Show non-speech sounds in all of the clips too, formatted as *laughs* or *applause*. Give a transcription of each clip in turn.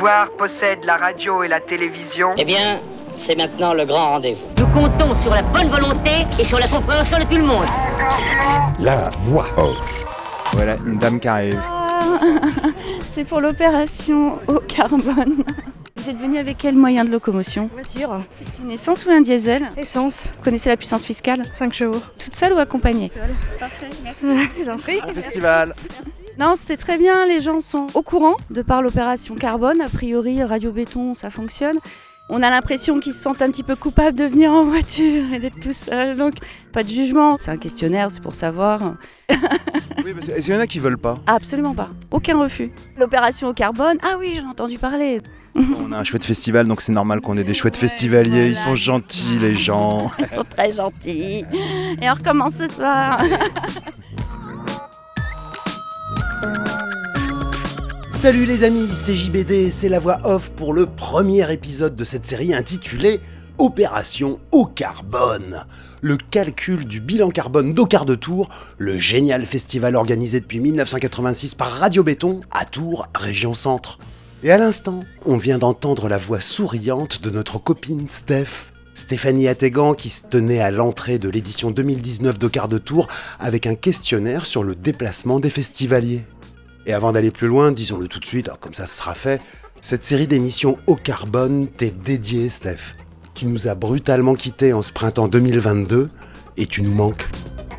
pouvoir possède la radio et la télévision. Eh bien, c'est maintenant le grand rendez-vous. Nous comptons sur la bonne volonté et sur la compréhension de tout le monde. La voix off. Voilà, une dame qui arrive. *laughs* C'est pour l'opération au carbone. Vous êtes venu avec quel moyen de locomotion? Voiture, C'est une essence ou un diesel? Essence, Vous connaissez la puissance fiscale? 5 chevaux. Toute seule ou accompagnée? Seule. Parfait, merci. Je vous en prie. Un festival. Non, c'était très bien, les gens sont au courant de par l'opération carbone. A priori, Radio Béton, ça fonctionne. On a l'impression qu'ils se sentent un petit peu coupables de venir en voiture et d'être tout seuls, donc pas de jugement. C'est un questionnaire, c'est pour savoir. *laughs* Oui, parce qu'il y en a qui veulent pas? Absolument pas. Aucun refus. L'opération au carbone, ah oui, j'en ai entendu parler. On a un chouette festival, donc c'est normal qu'on ait des chouettes festivaliers. Ils sont gentils, les gens. *laughs* Ils sont très gentils. Et on recommence ce soir. *laughs* Salut les amis, c'est JBD, c'est la voix off pour le premier épisode de cette série intitulée Opération au carbone. Le calcul du bilan carbone d'Ocar de Tours, le génial festival organisé depuis 1986 par Radio Béton à Tours, région centre. Et à l'instant, on vient d'entendre la voix souriante de notre copine Steph. Stéphanie Attégan qui se tenait à l'entrée de l'édition 2019 d'Ocar de Tours avec un questionnaire sur le déplacement des festivaliers. Et avant d'aller plus loin, disons-le tout de suite, comme ça ce sera fait, cette série d'émissions au carbone t'est dédiée, Steph. Tu nous as brutalement quittés en ce printemps 2022 et tu nous manques.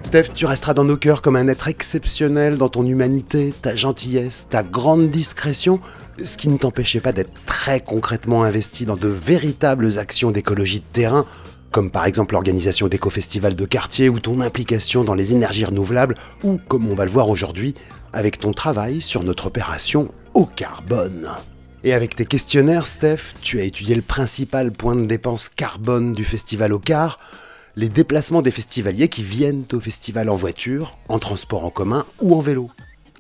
Steph, tu resteras dans nos cœurs comme un être exceptionnel dans ton humanité, ta gentillesse, ta grande discrétion, ce qui ne t'empêchait pas d'être très concrètement investi dans de véritables actions d'écologie de terrain, comme par exemple l'organisation d'éco-festivals de quartier ou ton implication dans les énergies renouvelables, ou comme on va le voir aujourd'hui, avec ton travail sur notre opération au carbone. Et avec tes questionnaires, Steph, tu as étudié le principal point de dépense carbone du festival au car, les déplacements des festivaliers qui viennent au festival en voiture, en transport en commun ou en vélo.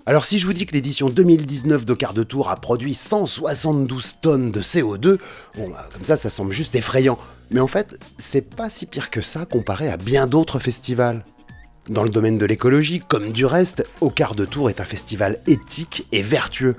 Alors si je vous dis que l'édition 2019 d'Ocar de Tours a produit 172 tonnes de CO2, bon bah, comme ça ça semble juste effrayant. Mais en fait, c'est pas si pire que ça comparé à bien d'autres festivals. Dans le domaine de l'écologie, comme du reste, Ocar de Tours est un festival éthique et vertueux.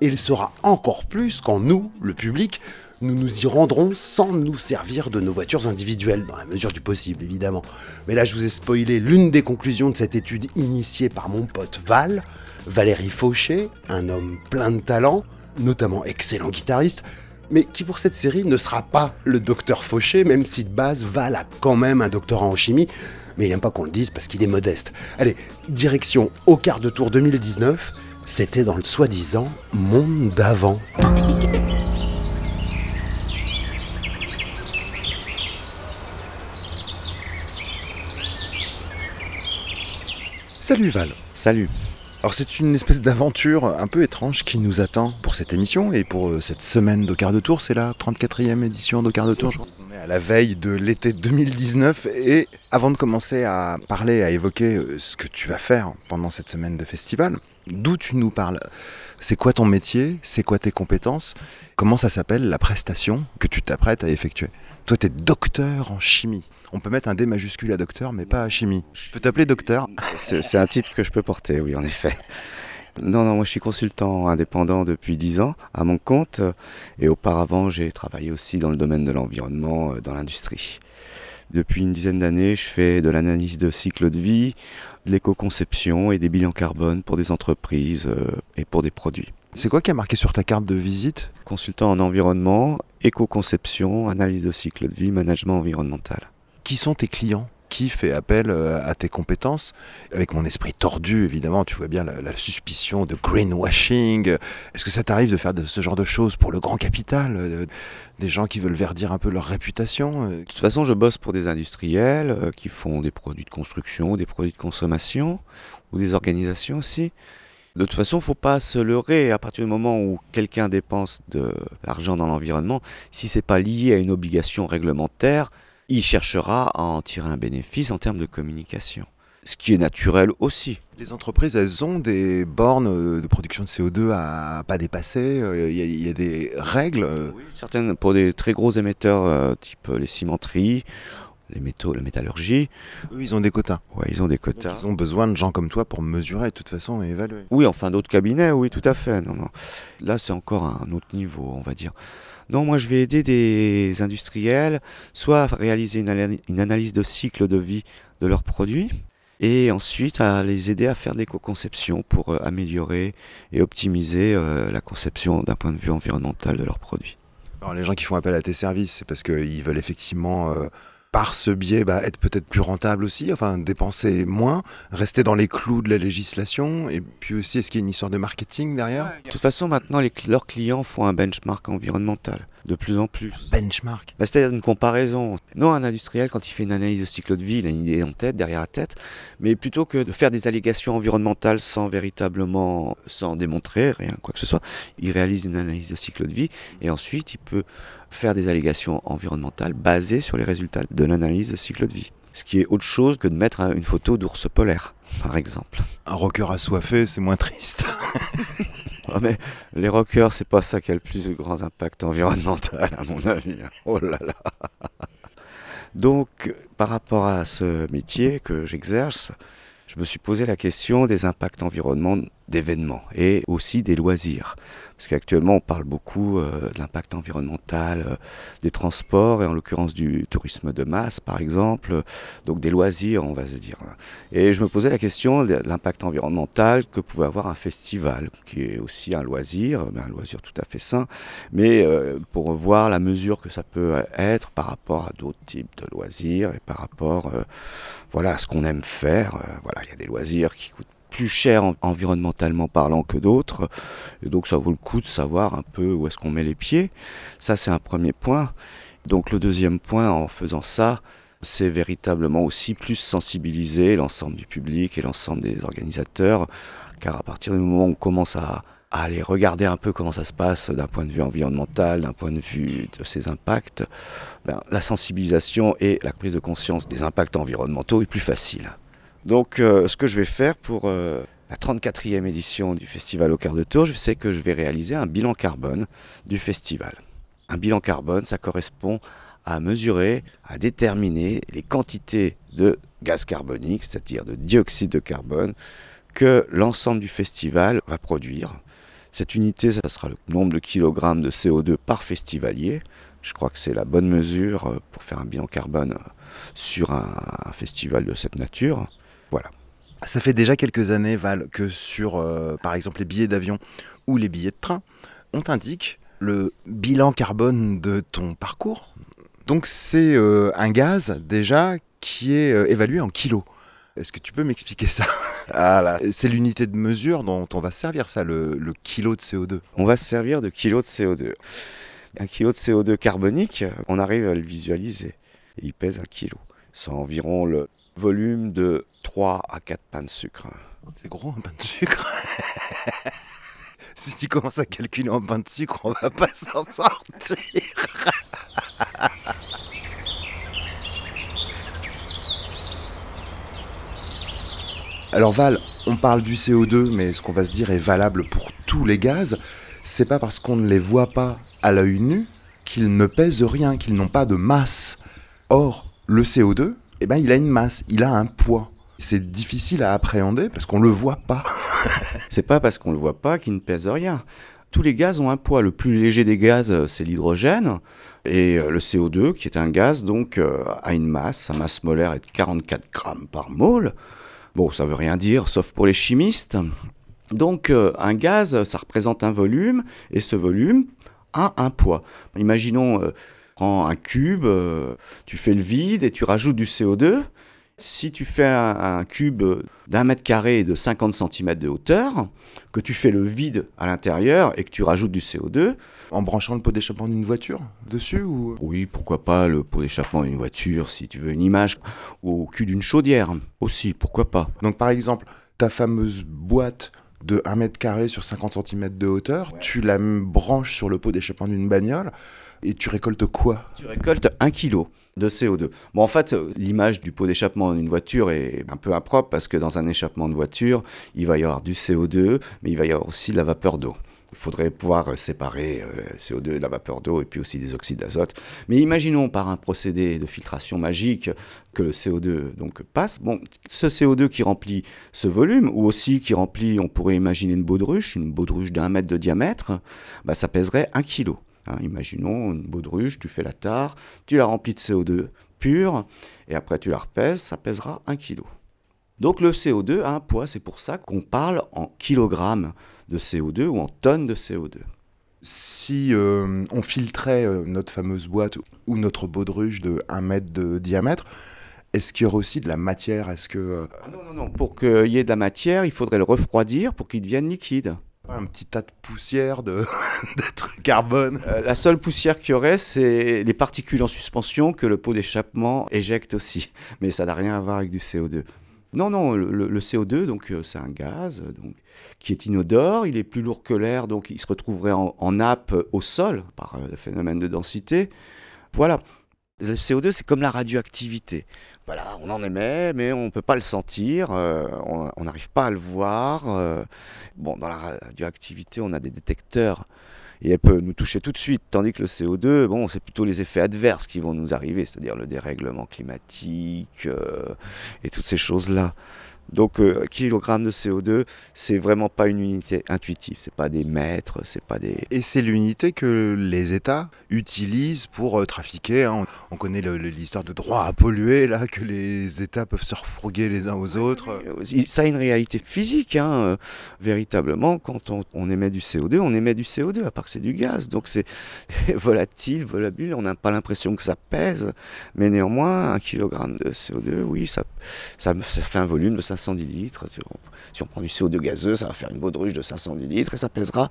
Et il sera encore plus quand nous, le public, nous nous y rendrons sans nous servir de nos voitures individuelles, dans la mesure du possible évidemment. Mais là je vous ai spoilé l'une des conclusions de cette étude initiée par mon pote Val, Valérie Fauché, un homme plein de talent, notamment excellent guitariste, mais qui pour cette série ne sera pas le docteur Fauché, même si de base Val a quand même un doctorat en chimie, mais il n'aime pas qu'on le dise parce qu'il est modeste. Allez, direction au quart de tour 2019, c'était dans le soi-disant monde d'avant. Salut Val. Salut. Alors c'est une espèce d'aventure un peu étrange qui nous attend pour cette émission et pour euh, cette semaine d'Ocar de Tour. C'est la 34e édition de Tour. je crois. On est à la veille de l'été 2019 et avant de commencer à parler, à évoquer euh, ce que tu vas faire pendant cette semaine de festival, d'où tu nous parles? C'est quoi ton métier? C'est quoi tes compétences? Comment ça s'appelle la prestation que tu t'apprêtes à effectuer? Toi, tu es docteur en chimie. On peut mettre un D majuscule à docteur, mais pas à chimie. Je peux t'appeler docteur C'est un titre que je peux porter, oui, en effet. Non, non, moi je suis consultant indépendant depuis 10 ans à mon compte et auparavant j'ai travaillé aussi dans le domaine de l'environnement, euh, dans l'industrie. Depuis une dizaine d'années, je fais de l'analyse de cycle de vie, de l'éco-conception et des bilans carbone pour des entreprises euh, et pour des produits. C'est quoi qui a marqué sur ta carte de visite? Consultant en environnement, éco-conception, analyse de cycle de vie, management environnemental. Qui sont tes clients? Qui fait appel euh, à tes compétences? Avec mon esprit tordu, évidemment, tu vois bien la, suspicion de greenwashing. Est-ce que ça t'arrive de faire ce genre de choses pour le grand capital euh, Des gens qui veulent verdir un peu leur réputation euh, De toute façon, je bosse pour des industriels qui font des produits de construction, des produits de consommation, ou des organisations aussi. De toute façon, faut pas se leurrer. À partir du moment où quelqu'un dépense de l'argent dans l'environnement, si c'est pas lié à une obligation réglementaire, il cherchera à en tirer un bénéfice en termes de communication. Ce qui est naturel aussi. Les entreprises, elles ont des bornes euh, de production de CO2 à pas dépasser. euh, Il y, a- il y a des règles. euh, Certaines, pour des très gros émetteurs, euh, type les cimenteries, les métaux, la métallurgie. Eux, ils ont des quotas. Ouais, ils ont des Donc, quotas. ils ont besoin de gens comme toi pour mesurer de toute façon et évaluer. Oui, enfin d'autres cabinets, oui, tout à fait. Non, non. Là, c'est encore un autre niveau, on va dire. Non, moi, je vais aider des industriels, soit à réaliser une, ana- une analyse de cycle de vie de leurs produits, et ensuite à les aider à faire des co-conceptions pour euh, améliorer et optimiser euh, la conception d'un point de vue environnemental de leurs produits. Alors, les gens qui font appel à tes services, c'est parce qu'ils veulent effectivement, euh, par ce biais, bah, être peut-être plus rentable aussi, enfin dépenser moins, rester dans les clous de la législation, et puis aussi, est-ce qu'il y a une histoire de marketing derrière? De toute façon, maintenant, les leurs clients font un benchmark environnemental, de plus en plus. Benchmark? Bah, C'est-à-dire une comparaison. Non, un industriel, quand il fait une analyse de cycle de vie, il a une idée en tête, derrière la tête, mais plutôt que de faire des allégations environnementales sans véritablement, sans démontrer rien, quoi que ce soit, il réalise une analyse de cycle de vie et ensuite il peut faire des allégations environnementales basées sur les résultats de l'analyse de cycle de vie. Ce qui est autre chose que de mettre un- une photo d'ours polaire, par exemple. Un rocker assoiffé, c'est moins triste. *laughs* Mais les rockers, c'est pas ça qui a le plus de grand impact environnemental, à mon avis. hein. Oh là là. Donc, par rapport à ce métier que j'exerce, je me suis posé la question des impacts environnementaux d'événements et aussi des loisirs. Parce qu'actuellement, on parle beaucoup euh, de l'impact environnemental euh, des transports et en l'occurrence du tourisme de masse, par exemple, donc des loisirs, on va se dire. Et je me posais la question de l'impact environnemental que pouvait avoir un festival, qui est aussi un loisir, mais un loisir tout à fait sain, mais euh, pour voir la mesure que ça peut être par rapport à d'autres types de loisirs et par rapport voilà, à ce qu'on aime faire. Voilà, il y a des loisirs qui coûtent plus cher en- environnementalement parlant que d'autres, et donc ça vaut le coup de savoir un peu où est-ce qu'on met les pieds. Ça, c'est un premier point. Donc le deuxième point, en faisant ça, c'est véritablement aussi plus sensibiliser l'ensemble du public et l'ensemble des organisateurs, car à partir du moment où on commence à, à aller regarder un peu comment ça se passe d'un point de vue environnemental, d'un point de vue de ses impacts, ben, la sensibilisation et la prise de conscience des impacts environnementaux est plus facile. Donc euh, ce que je vais faire pour euh, la 34e édition du festival au quart de tour, c'est que je vais réaliser un bilan carbone du festival. Un bilan carbone, ça correspond à mesurer, à déterminer les quantités de gaz carbonique, c'est-à-dire de dioxyde de carbone, que l'ensemble du festival va produire. Cette unité, ça sera le nombre de kilogrammes de CO2 par festivalier. Je crois que c'est la bonne mesure euh, pour faire un bilan carbone sur un festival de cette nature. Voilà. Ça fait déjà quelques années, Val, que sur, euh, par exemple, les billets d'avion ou les billets de train, on t'indique le bilan carbone de ton parcours. Donc c'est euh, un gaz déjà qui est euh, évalué en kilos. Est-ce que tu peux m'expliquer ça? *laughs* Ah. C'est l'unité de mesure dont on va se servir ça, le, le kilo de CO2. On va se servir de kilos de CO2. Un kilo de CO2 carbonique, on arrive à le visualiser. Et il pèse un kilo. C'est environ le volume de 3 à 4 pains de sucre. C'est gros un pain de sucre. *laughs* si tu commences à calculer en pain de sucre, on va pas s'en sortir. *laughs* Alors Val, on parle du CO2, mais ce qu'on va se dire est valable pour tous les gaz. C'est pas parce qu'on ne les voit pas à l'œil nu qu'ils ne pèsent rien, qu'ils n'ont pas de masse. Or, le CO2, eh ben, il a une masse, il a un poids. C'est difficile à appréhender parce qu'on le voit pas. *laughs* C'est pas parce qu'on le voit pas qu'il ne pèse rien. Tous les gaz ont un poids. Le plus léger des gaz, euh, c'est l'hydrogène. Et euh, le CO2, qui est un gaz, donc, euh, a une masse. Sa masse molaire est de 44 grammes par mole. Bon, ça veut rien dire, sauf pour les chimistes. Donc, un gaz, ça représente un volume, et ce volume a un poids. Imaginons, prends un cube, euh, tu fais le vide et tu rajoutes du CO2. Si tu fais un, un cube d'un mètre carré et de 50 cm de hauteur, que tu fais le vide à l'intérieur et que tu rajoutes du CO2, En branchant le pot d'échappement d'une voiture dessus ou? Oui, pourquoi pas le pot d'échappement d'une voiture, si tu veux une image, ou au cul d'une chaudière aussi, pourquoi pas. Donc par exemple, ta fameuse boîte de 1 mètre carré sur 50 cm de hauteur, tu la branches sur le pot d'échappement d'une bagnole et tu récoltes quoi Tu récoltes un kilo de CO2. Bon, en fait, euh, l'image du pot d'échappement d'une voiture est un peu impropre parce que dans un échappement de voiture, il va y avoir du CO2, mais il va y avoir aussi de la vapeur d'eau. Il faudrait pouvoir séparer euh, le CO2 de la vapeur d'eau et puis aussi des oxydes d'azote. Mais imaginons par un procédé de filtration magique que le CO2 donc passe. Bon, ce CO2 qui remplit ce volume, ou aussi qui remplit, on pourrait imaginer une baudruche, une baudruche d'un mètre de diamètre, bah, ça pèserait un kilo. Hein, imaginons une baudruche, tu fais la tare, tu la remplis de CO2 pur, et après tu la repèses, ça pèsera un kilo. Donc le CO2 a un poids, c'est pour ça qu'on parle en kilogrammes de CO2 ou en tonnes de CO2. Si euh, on filtrait euh, notre fameuse boîte ou notre baudruche de 1 mètre de diamètre, est-ce qu'il y aurait aussi de la matière? Est-ce que euh, Ah non, non, non, pour qu'il y ait de la matière, il faudrait le refroidir pour qu'il devienne liquide. Un petit tas de poussière, *laughs* de, trucs carbone Euh, la seule poussière qu'il y aurait, c'est les particules en suspension que le pot d'échappement éjecte aussi. *laughs* Mais ça n'a rien à voir avec du CO2. Non, non, le, le CO2, donc euh, c'est un gaz euh, donc, qui est inodore, il est plus lourd que l'air, donc il se retrouverait en, en nappe au sol par le phénomène de densité. Voilà. Le CO2, c'est comme la radioactivité. Voilà, on en émet, mais on ne peut pas le sentir, euh, on on n'arrive pas à le voir. euh. Bon, dans la radioactivité, on a des détecteurs et elle peut nous toucher tout de suite, tandis que le CO2, bon, c'est plutôt les effets adverses qui vont nous arriver, c'est-à-dire le dérèglement climatique euh, et toutes ces choses-là. Donc, euh, kilogramme de CO2, c'est vraiment pas une unité intuitive, c'est pas des mètres, c'est pas des. Et c'est l'unité que les États utilisent pour euh, trafiquer. hein. On, on connaît l'histoire de droit à polluer, là, que les États peuvent se refourguer les uns aux autres. Euh, Ça a une réalité physique, hein, euh, véritablement. Quand on, on émet du CO2, on émet du CO2, à part que c'est du gaz. Donc c'est *laughs* volatile, volabile, on n'a pas l'impression que ça pèse. Mais néanmoins, un kilogramme de CO2, oui, ça, ça, ça fait un volume de 510 litres. Si on, si on prend du CO2 gazeux, ça va faire une baudruche de 510 litres et ça pèsera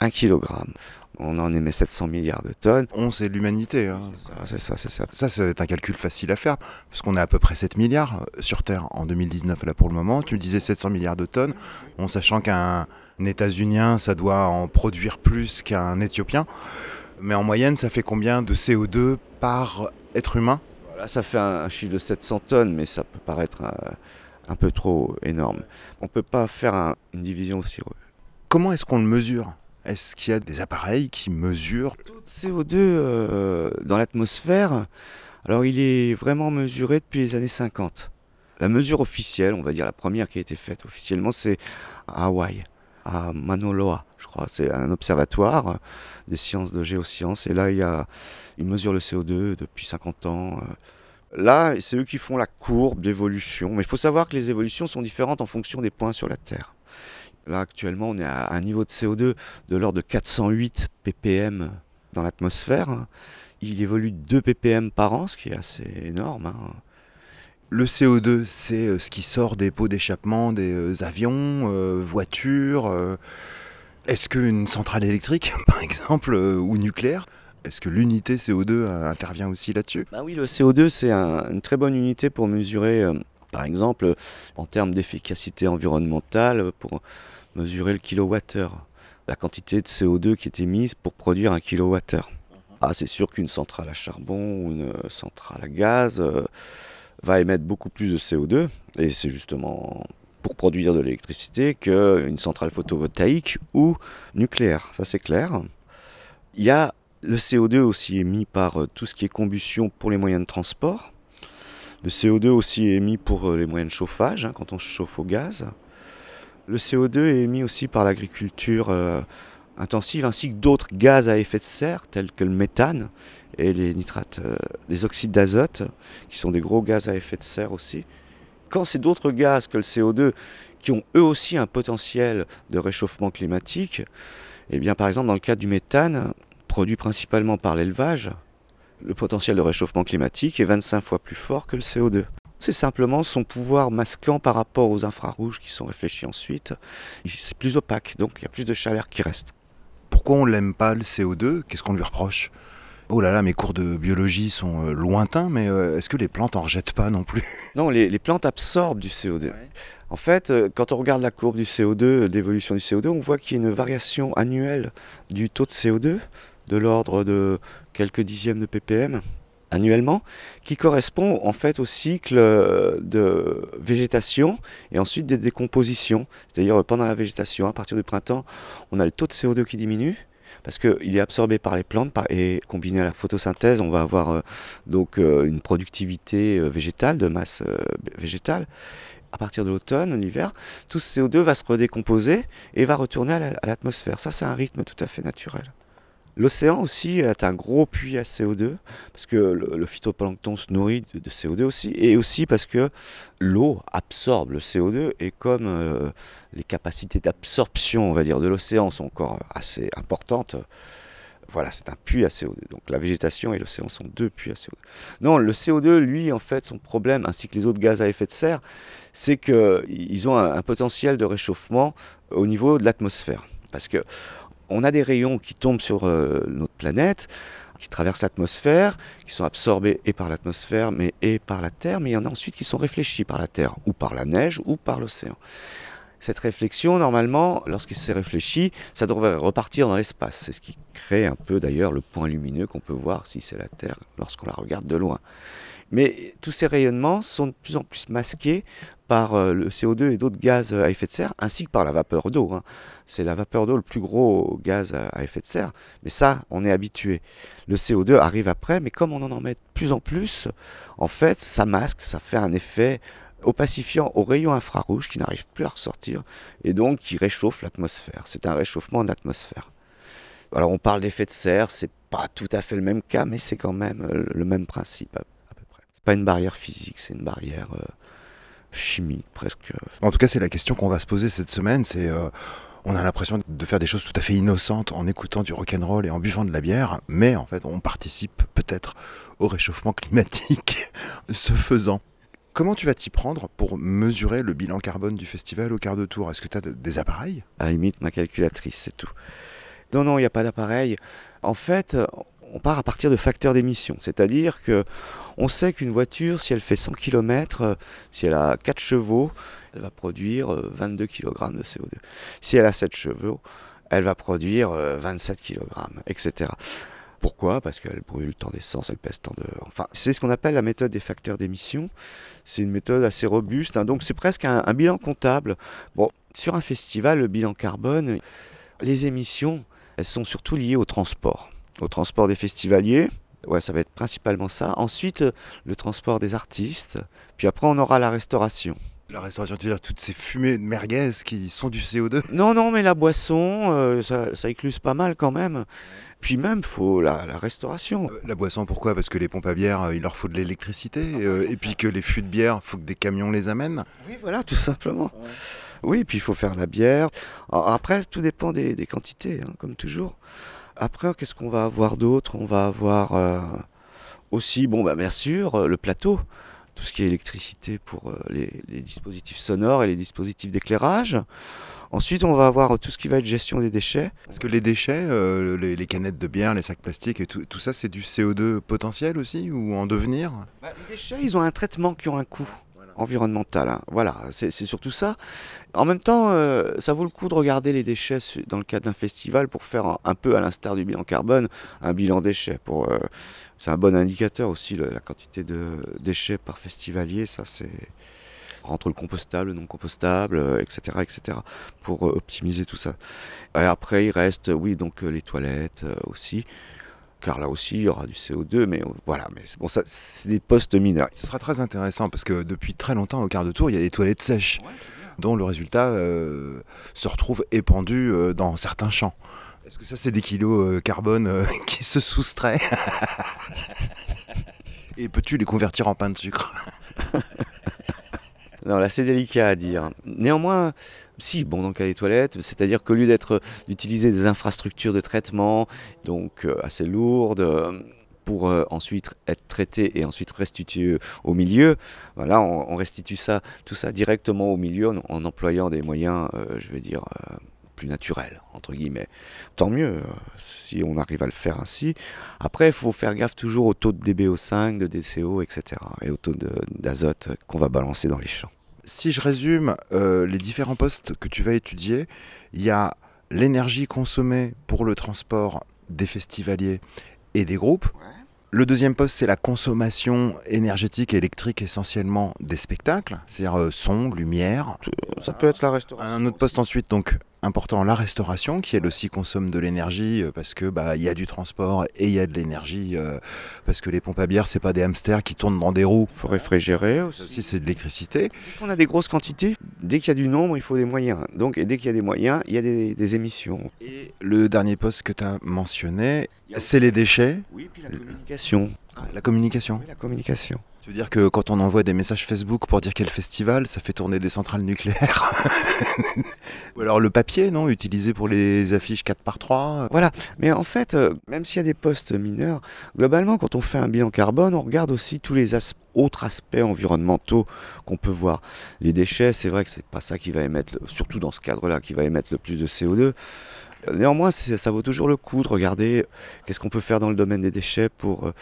un kilogramme. On en émet 700 milliards de tonnes. On, c'est l'humanité. hein. C'est ça, c'est ça, ça. Un calcul facile à faire, parce qu'on est à peu près 7 milliards euh, sur Terre en 2019, là pour le moment. Tu me disais 700 milliards de tonnes, en sachant qu'un États-Unien, ça doit en produire plus qu'un Éthiopien. Mais en moyenne, ça fait combien de CO2 par être humain? Voilà, ça fait un, un chiffre de 700 tonnes, mais ça peut paraître un, un peu trop énorme. On ne peut pas faire un- une division aussi. Comment est-ce qu'on le mesure? Est-ce qu'il y a des appareils qui mesurent de CO2 euh, dans l'atmosphère, alors il est vraiment mesuré depuis les années 50. La mesure officielle, on va dire la première qui a été faite officiellement, c'est à Hawaï, à Mauna Loa, je crois. C'est un observatoire des sciences de géosciences. Et là, il y a, ils mesurent le CO2 depuis 50 ans. euh. Là, c'est eux qui font la courbe d'évolution. Mais il faut savoir que les évolutions sont différentes en fonction des points sur la Terre. Là, actuellement, on est à un niveau de CO2 de l'ordre de 408 ppm dans l'atmosphère. Il évolue de 2 ppm par an, ce qui est assez énorme. hein. Le CO2, c'est euh, ce qui sort des pots d'échappement des euh, avions, euh, voitures. Est-ce qu'une centrale électrique, *laughs* par exemple, ou nucléaire, est-ce que l'unité CO2 euh, intervient aussi là-dessus? Bah oui, le CO2, c'est un- une très bonne unité pour mesurer, euh, par exemple, en termes d'efficacité environnementale, pour mesurer le kilowattheure, la quantité de CO2 qui est émise pour produire un kilowattheure. Ah, c'est sûr qu'une centrale à charbon ou une centrale à gaz euh, va émettre beaucoup plus de CO2, et c'est justement pour produire de l'électricité qu'une centrale photovoltaïque ou nucléaire, ça c'est clair. Il y a le CO2 aussi émis par euh, tout ce qui est combustion pour les moyens de transport. Le CO2 aussi est émis pour euh, les moyens de chauffage, hein, quand on chauffe au gaz. Le CO2 est émis aussi par l'agriculture euh, intensive, ainsi que d'autres gaz à effet de serre, tels que le méthane et les nitrates, les oxydes d'azote, qui sont des gros gaz à effet de serre aussi. Quand c'est d'autres gaz que le CO2 qui ont eux aussi un potentiel de réchauffement climatique, eh bien par exemple dans le cas du méthane, produit principalement par l'élevage, le potentiel de réchauffement climatique est 25 fois plus fort que le CO2. C'est simplement son pouvoir masquant par rapport aux infrarouges qui sont réfléchis ensuite. C'est plus opaque, donc il y a plus de chaleur qui reste. Pourquoi on l'aime pas le CO2 Qu'est-ce qu'on lui reproche? Oh là là, mes cours de biologie sont euh, lointains, mais euh, est-ce que les plantes en rejettent pas non plus? *laughs* Non, les, les plantes absorbent du CO2. En fait, euh, quand on regarde la courbe du CO2, euh, l'évolution du CO2, on voit qu'il y a une variation annuelle du taux de CO2 de l'ordre de quelques dixièmes de ppm. annuellement, qui correspond en fait au cycle euh, de végétation et ensuite des décompositions. C'est-à-dire pendant la végétation, à partir du printemps, on a le taux de CO2 qui diminue parce qu'il est absorbé par les plantes et combiné à la photosynthèse, on va avoir euh, donc euh, une productivité végétale, de masse végétale. À partir de l'automne, l'hiver, tout ce CO2 va se redécomposer et va retourner à l'atmosphère. Ça, c'est un rythme tout à fait naturel. L'océan aussi est un gros puits à CO2, parce que le, phytoplancton se nourrit de, CO2 aussi, et aussi parce que l'eau absorbe le CO2, et comme euh, les capacités d'absorption, on va dire, de l'océan sont encore assez importantes, voilà, c'est un puits à CO2. Donc la végétation et l'océan sont deux puits à CO2. Non, le CO2, lui, en fait, son problème, ainsi que les autres gaz à effet de serre, c'est qu'ils ont un potentiel de réchauffement au niveau de l'atmosphère. Parce que on a des rayons qui tombent sur euh, notre planète, qui traversent l'atmosphère, qui sont absorbés et par l'atmosphère, mais et par la Terre, mais il y en a ensuite qui sont réfléchis par la Terre, ou par la neige, ou par l'océan. Cette réflexion, normalement, lorsqu'il s'est réfléchi, ça devrait repartir dans l'espace. C'est ce qui crée un peu d'ailleurs le point lumineux qu'on peut voir si c'est la Terre lorsqu'on la regarde de loin. Mais tous ces rayonnements sont de plus en plus masqués par euh, le CO2 et d'autres gaz à effet de serre, ainsi que par la vapeur d'eau. Hein. C'est la vapeur d'eau le plus gros gaz à effet de serre, mais ça, on est habitué. Le CO2 arrive après, mais comme on en met de plus en plus, en fait, ça masque, ça fait un effet opacifiant aux rayons infrarouges qui n'arrivent plus à ressortir et donc qui réchauffe l'atmosphère. C'est un réchauffement de l'atmosphère. Alors on parle d'effet de serre, c'est pas tout à fait le même cas, mais c'est quand même euh, le même principe à, peu près. C'est pas une barrière physique, c'est une barrière euh, chimique presque. En tout cas, c'est la question qu'on va se poser cette semaine. C'est euh, on a l'impression de faire des choses tout à fait innocentes en écoutant du rock'n'roll et en buvant de la bière, mais en fait, on participe peut-être au réchauffement climatique *laughs* ce faisant. Comment tu vas t'y prendre pour mesurer le bilan carbone du festival au quart de tour? Est-ce que tu as des appareils? À la limite, ma calculatrice, c'est tout. Non, non, il n'y a pas d'appareil. En fait, on part à partir de facteurs d'émission. C'est-à-dire que on sait qu'une voiture, si elle fait 100 km, euh, si elle a 4 chevaux, elle va produire 22 euh, kg de CO2. Si elle a 7 chevaux, elle va produire 27 kg, etc. Pourquoi? Parce qu'elle brûle tant d'essence, elle pèse tant de... Enfin, c'est ce qu'on appelle la méthode des facteurs d'émission. C'est une méthode assez robuste, hein. donc c'est presque un, un bilan comptable. Bon, sur un festival, le bilan carbone, les émissions, elles sont surtout liées au transport au transport des festivaliers. Ouais, ça va être principalement ça. Ensuite, le transport des artistes. Puis après, on aura la restauration. La restauration, tu veux dire toutes ces fumées de merguez qui sont du CO2 Non, non, mais la boisson, euh, ça, ça, écluse pas mal quand même. Puis même, faut la, restauration. Euh, la boisson, pourquoi? Parce que les pompes à bière, euh, il leur faut de l'électricité. et puis que les fûts de bière, il faut que des camions les amènent. Oui, voilà, tout simplement. Oui, puis il faut faire la bière. Après, tout dépend des, quantités, hein, comme toujours. Après, qu'est-ce qu'on va avoir d'autre? On va avoir euh, aussi, bon, bah, bien sûr, euh, le plateau, tout ce qui est électricité pour euh, les, dispositifs sonores et les dispositifs d'éclairage. Ensuite, on va avoir tout ce qui va être gestion des déchets. Est-ce que les déchets, les, canettes de bière, les sacs plastiques et tout, tout ça, c'est du CO2 potentiel aussi ou en devenir? Bah, Les déchets, ils ont un traitement qui ont un coût environnementale. Hein. Voilà, c'est surtout ça. En même temps, euh, ça vaut le coup de regarder les déchets dans le cadre d'un festival pour faire un, peu, à l'instar du bilan carbone, un bilan déchets. Pour, euh, c'est un bon indicateur aussi, la quantité de déchets par festivalier. Ça, c'est entre le compostable, le non compostable, etc., etc., pour euh, optimiser tout ça. Et après, il reste, oui, donc les toilettes aussi car là aussi il y aura du CO2, mais voilà, mais bon, ça, c'est des postes mineurs. Ce sera très intéressant parce que depuis très longtemps au quart de tour, il y a des toilettes sèches, dont le résultat euh, se retrouve épandu euh, dans certains champs. Est-ce que ça, c'est des kilos euh, carbone *laughs* qui se soustraient? Et peux-tu les convertir en pain de sucre? *laughs* Non, là c'est délicat à dire. Néanmoins, si, bon, donc à les toilettes, c'est-à-dire qu'au lieu d'être d'utiliser des infrastructures de traitement, donc euh, assez lourdes, euh, pour euh, ensuite être traitées et ensuite restituées au milieu, voilà, on, restitue ça, tout ça directement au milieu en, employant des moyens, je vais dire, plus naturels, entre guillemets. Tant mieux si on arrive à le faire ainsi. Après, il faut faire gaffe toujours au taux de DBO5, de DCO, etc. et au taux d'azote qu'on va balancer dans les champs si je résume euh, les différents postes que tu vas étudier, il y a l'énergie consommée pour le transport des festivaliers et des groupes. Le deuxième poste, c'est la consommation énergétique et électrique essentiellement des spectacles, c'est-à-dire euh, son, lumière. Ça peut être la restauration. Un autre poste ensuite, donc important, la restauration, qui elle aussi consomme de l'énergie euh, parce que bah il y a du transport et il y a de l'énergie euh, parce que les pompes à bière c'est pas des hamsters qui tournent dans des roues. Il faut réfrigérer aussi. aussi c'est de l'électricité. On a des grosses quantités, dès qu'il y a du nombre, il faut des moyens. Donc, et dès qu'il y a des moyens, il y a des, des émissions. Et le dernier poste que tu as mentionné, c'est les déchets, Oui, puis la communication. La communication. Oui, la communication. Tu veux dire que quand on envoie des messages Facebook pour dire quel festival, ça fait tourner des centrales nucléaires *laughs* Ou alors le papier, non Utilisé pour les affiches 4 par 3 Voilà, mais en fait, euh, même s'il y a des postes mineurs, globalement, quand on fait un bilan carbone, on regarde aussi tous les as- autres aspects environnementaux qu'on peut voir. Les déchets, c'est vrai que c'est pas ça qui va émettre, le- surtout dans ce cadre-là, qui va émettre le plus de CO2. Néanmoins, ça vaut toujours le coup de regarder qu'est-ce qu'on peut faire dans le domaine des déchets pour euh,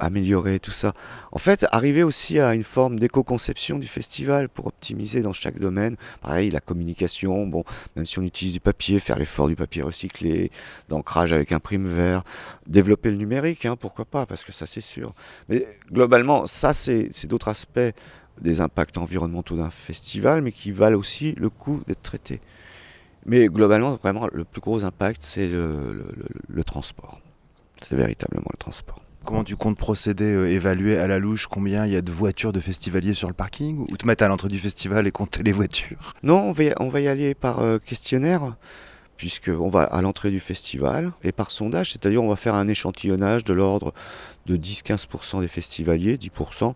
améliorer tout ça. En fait, arriver aussi à une forme d'éco-conception du festival pour optimiser dans chaque domaine. Pareil, la communication, bon, même si on utilise du papier, faire l'effort du papier recyclé, d'ancrage avec un prime vert, développer le numérique, hein, pourquoi pas, parce que ça c'est sûr. Mais globalement, ça c'est d'autres aspects des impacts environnementaux d'un festival, mais qui valent aussi le coup d'être traités. Mais globalement, vraiment, le plus gros impact, c'est le, le- le- le transport. C'est véritablement le transport. Comment tu comptes procéder, euh, évaluer à la louche combien il y a de voitures de festivaliers sur le parking Ou te mettre à l'entrée du festival et compter les voitures? Non, on va y, on va y aller par euh, questionnaire, puisqu'on va à l'entrée du festival, et par sondage, c'est-à-dire on va faire un échantillonnage de l'ordre de 10-15% des festivaliers, 10%,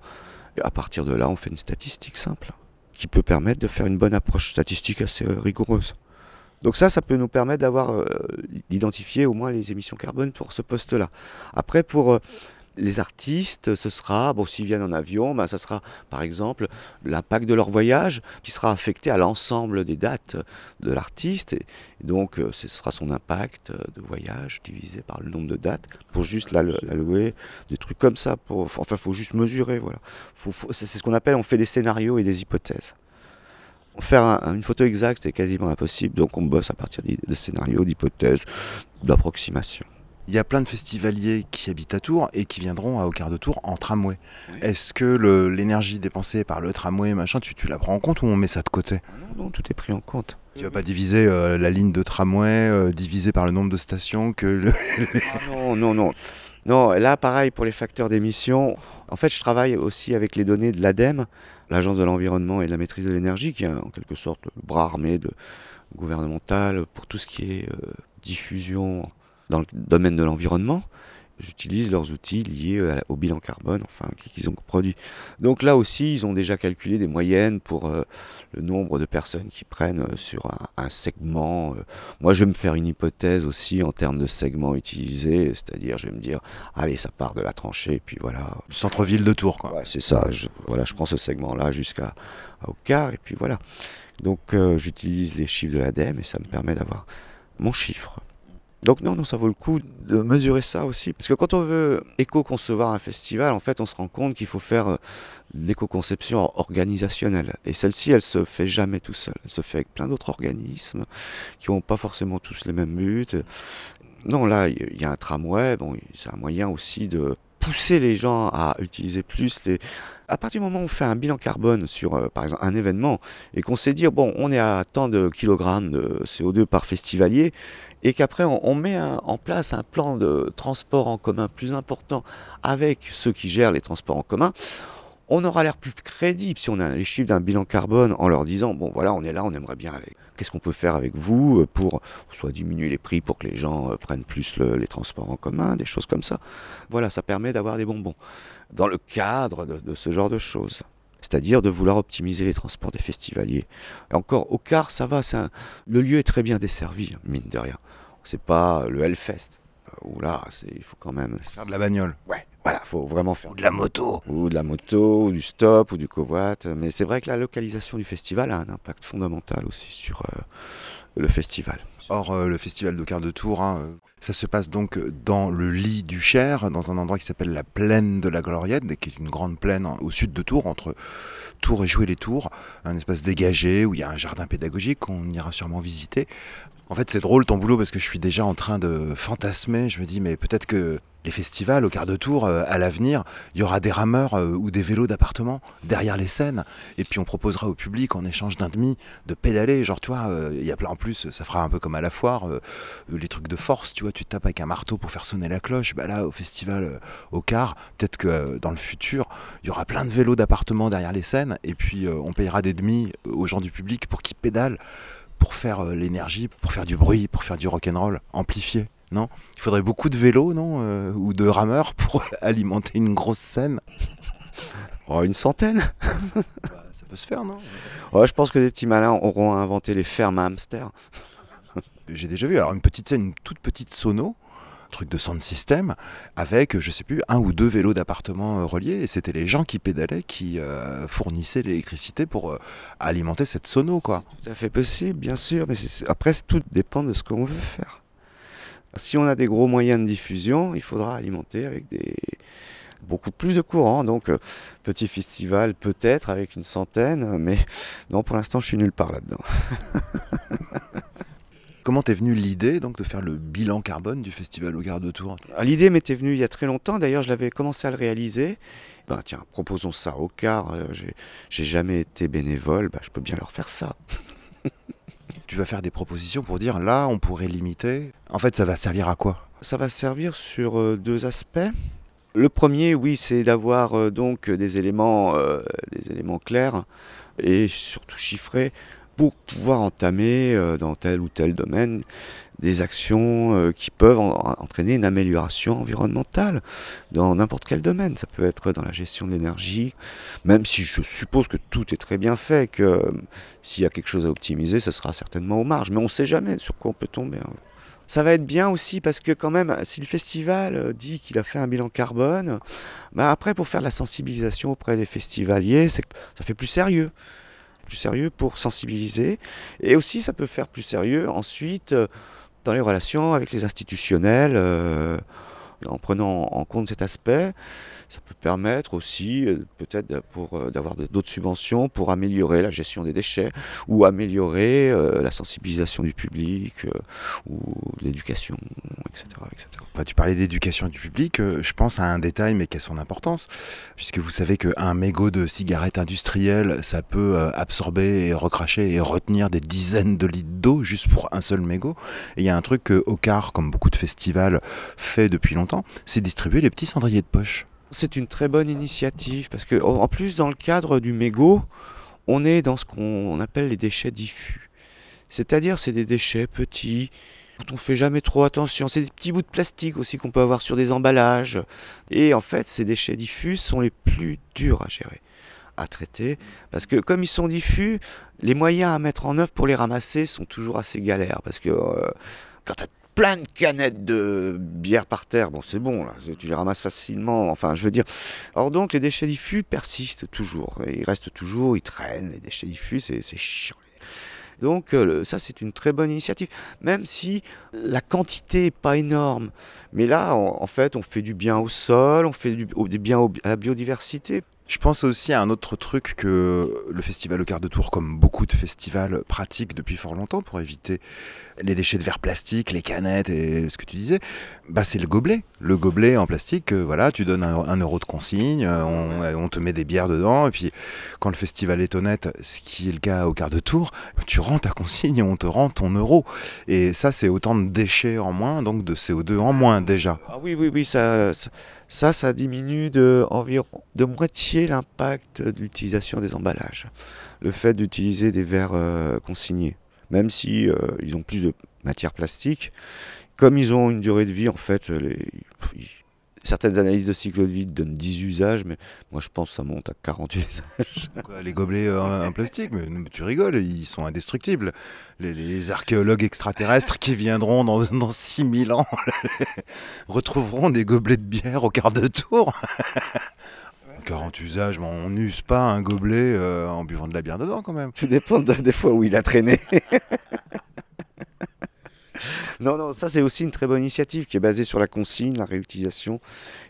et à partir de là, on fait une statistique simple, qui peut permettre de faire une bonne approche statistique assez euh, rigoureuse. Donc ça, ça peut nous permettre d'avoir euh, d'identifier au moins les émissions carbone pour ce poste-là. Après, pour euh, les artistes, ce sera, bon, s'ils viennent en avion, ben, ça sera par exemple l'impact de leur voyage qui sera affecté à l'ensemble des dates de l'artiste. Et donc, euh, ce sera son impact euh, de voyage divisé par le nombre de dates pour juste l'allo- l'allouer, des trucs comme ça. Pour, enfin, il faut juste mesurer. Voilà. C'est ce qu'on appelle, on fait des scénarios et des hypothèses. Faire un- une photo exacte est quasiment impossible, donc on bosse à partir de scénarios, d'hypothèses, d'approximations. Il y a plein de festivaliers qui habitent à Tours et qui viendront à Au quart de Tour en tramway. Oui. Est-ce que l'énergie dépensée par le tramway, machin, tu, tu la prends en compte ou on met ça de côté? Non, non, tout est pris en compte. Tu vas pas diviser euh, la ligne de tramway euh, divisée par le nombre de stations que le... Ah non, non, non. Non, là, pareil pour les facteurs d'émission. En fait, je travaille aussi avec les données de l'ADEME, l'Agence de l'environnement et de la maîtrise de l'énergie, qui est en quelque sorte le bras armé de, gouvernemental pour tout ce qui est euh, diffusion dans le domaine de l'environnement. J'utilise leurs outils liés au bilan carbone, enfin, qui- qu'ils ont produit. Donc là aussi, ils ont déjà calculé des moyennes pour euh, le nombre de personnes qui prennent euh, sur un, un segment. euh. Moi, je vais me faire une hypothèse aussi en termes de segments utilisés, c'est-à-dire, je vais me dire, allez, ça part de la tranchée, puis voilà. centre-ville de Tours. Quoi. Ouais, c'est ça. Je, voilà, je prends ce segment-là jusqu'à au quart, et puis voilà. Donc, euh, j'utilise les chiffres de l'ADEME et ça me permet d'avoir mon chiffre. Donc non, non, ça vaut le coup de mesurer ça aussi. Parce que quand on veut éco-concevoir un festival, en fait, on se rend compte qu'il faut faire euh, l'éco-conception organisationnelle. Et celle-ci, elle se fait jamais tout seul. Elle se fait avec plein d'autres organismes qui n'ont pas forcément tous les mêmes buts. Non, là, il y a un tramway. Bon, c'est un moyen aussi de pousser les gens à utiliser plus les... À partir du moment où on fait un bilan carbone sur, euh, par exemple, un événement, et qu'on sait dire, bon, on est à tant de kilogrammes de CO2 par festivalier, et qu'après on, met en place un plan de transport en commun plus important avec ceux qui gèrent les transports en commun, on aura l'air plus crédible si on a les chiffres d'un bilan carbone en leur disant bon voilà on est là on aimerait bien aller. Qu'est-ce qu'on peut faire avec vous euh, pour soit diminuer les prix pour que les gens euh, prennent plus le- les transports en commun des choses comme ça. Voilà ça permet d'avoir des bonbons dans le cadre de, de ce genre de choses. C'est-à-dire de vouloir optimiser les transports des festivaliers. Et encore au quart ça va un- le lieu est très bien desservi mine de rien. C'est pas le Hellfest euh, où là il faut quand même Faire de la bagnole. ouais voilà faut vraiment faire Ou de la moto. ou de la moto, ou du stop, ou du covoit. Mais c'est vrai que la localisation du festival a un impact fondamental aussi sur euh, le festival. Or, euh, le festival de quart de Tours, hein, euh, ça se passe donc dans le lit du Cher, dans un endroit qui s'appelle la plaine de la Gloriette, qui est une grande plaine hein, au sud de Tours, entre Tours et Jouer-les-Tours, un espace dégagé où il y a un jardin pédagogique qu'on ira sûrement visiter. En fait, c'est drôle ton boulot parce que je suis déjà en train de fantasmer. Je me dis, mais peut-être que les festivals au quart de tour, euh, à l'avenir, il y aura des rameurs euh, ou des vélos d'appartement derrière les scènes. Et puis on proposera au public en échange d'un demi de pédaler. Genre, tu vois, euh, il y a plein en plus, ça fera un peu comme à la foire, les trucs de force, tu vois, tu tapes avec un marteau pour faire sonner la cloche. Bah là, au festival au quart, peut-être que dans le futur, il y aura plein de vélos d'appartement derrière les scènes. Et puis on payera des demi aux gens du public pour qu'ils pédalent pour faire euh, l'énergie, pour faire du bruit, pour faire du rock'n'roll amplifié. Non? Il faudrait beaucoup de vélos, non Euh, Ou de rameurs pour *laughs* alimenter une grosse scène. Oh, une centaine *laughs* Bah, ça peut se faire, non? Oh, Je pense que des petits malins auront inventé les fermes à hamsters. J'ai déjà vu alors une petite scène, une toute petite sono, truc de sound system, avec, je sais plus, un ou deux vélos d'appartement euh, reliés. Et c'était les gens qui pédalaient qui euh, fournissaient l'électricité pour euh, alimenter cette sono, quoi. Tout à fait possible, bien sûr, mais après, tout dépend de ce qu'on veut faire. Si on a des gros moyens de diffusion, il faudra alimenter avec des beaucoup plus de courant. Donc, petit festival peut-être avec une centaine, mais non, pour l'instant, je suis nulle part là-dedans. *laughs* Comment t'es venue l'idée donc de faire le bilan carbone du festival au Gare de Tours? Ah, L'idée m'était venue il y a très longtemps, d'ailleurs, je l'avais commencé à le réaliser. Ben, tiens, proposons ça au car. euh, j'ai- jamais été bénévole, ben, je peux bien leur faire ça. *laughs* Tu vas faire des propositions pour dire là, on pourrait limiter. En fait, ça va servir à quoi? Ça va servir sur euh, deux aspects. Le premier, oui, c'est d'avoir euh, donc des éléments, euh, des éléments clairs et surtout chiffrés pour pouvoir entamer euh, dans tel ou tel domaine des actions euh, qui peuvent en- entraîner une amélioration environnementale dans n'importe quel domaine. Ça peut être dans la gestion de l'énergie, même si je suppose que tout est très bien fait, que euh, s'il y a quelque chose à optimiser, ce sera certainement aux marges. Mais on ne sait jamais sur quoi on peut tomber. hein. Ça va être bien aussi parce que quand même, si le festival dit qu'il a fait un bilan carbone, bah après pour faire de la sensibilisation auprès des festivaliers, ça fait plus sérieux. Plus sérieux pour sensibiliser. Et aussi ça peut faire plus sérieux ensuite euh, dans les relations avec les institutionnels. euh, en prenant en compte cet aspect, ça peut permettre aussi euh, peut-être euh, d'avoir d'autres subventions pour améliorer la gestion des déchets ou améliorer euh, la sensibilisation du public ou l'éducation, etc. Enfin, tu parlais d'éducation du public, je pense à un détail mais qui a son importance, puisque vous savez qu'un mégot de cigarette industrielle, ça peut absorber et recracher et retenir des dizaines de litres d'eau juste pour un seul mégot. Et il y a un truc que Ocar, comme beaucoup de festivals, fait depuis longtemps, c'est distribuer les petits cendriers de poche. C'est une très bonne initiative parce que en plus dans le cadre du mégot, on est dans ce qu'on appelle les déchets diffus. C'est-à-dire c'est des déchets petits dont on fait jamais trop attention. C'est des petits bouts de plastique aussi qu'on peut avoir sur des emballages. Et en fait, ces déchets diffus sont les plus durs à gérer, à traiter, parce que comme ils sont diffus, les moyens à mettre en œuvre pour les ramasser sont toujours assez galères, parce que euh, quand tu plein de canettes de bière par terre, bon c'est bon, tu les ramasses facilement, enfin je veux dire. Alors donc les déchets diffus persistent toujours, ils restent toujours, ils traînent, les déchets diffus, c'est chiant. Donc euh, ça c'est une très bonne initiative, même si la quantité n'est pas énorme. Mais là en, fait on fait du bien au sol, on fait du, bien à la biodiversité. Je pense aussi à un autre truc que le festival au quart de tour, comme beaucoup de festivals, pratique depuis fort longtemps pour éviter les déchets de verre plastique, les canettes et ce que tu disais. Bah, c'est le gobelet. Le gobelet en plastique, euh, voilà, tu donnes un, un euro de consigne, euh, on, euh, on te met des bières dedans, et puis quand le festival est honnête, ce qui est le cas au quart de tour, tu rends ta consigne et on te rend ton euro. Et ça, c'est autant de déchets en moins, donc de CO2 en moins déjà. Ah oui oui oui ça ça ça, ça diminue de environ de moitié l'impact de l'utilisation des emballages. Le fait d'utiliser des verres euh, consignés, même si euh, ils ont plus de matière plastique, comme ils ont une durée de vie en fait, les, certaines analyses de cycle de vie donnent 10 usages, mais moi je pense que ça monte à 40 usages. *laughs* Les gobelets euh, en plastique, mais, mais tu rigoles, ils sont indestructibles. Les, les archéologues extraterrestres qui viendront dans, dans 6000 ans *laughs* retrouveront des gobelets de bière au quart de tour. *laughs* 40 usages, mais on n'use pas un gobelet euh, en buvant de la bière dedans quand même. Tout dépend de- des fois où il a traîné. Non, non, ça c'est aussi une très bonne initiative qui est basée sur la consigne, la réutilisation.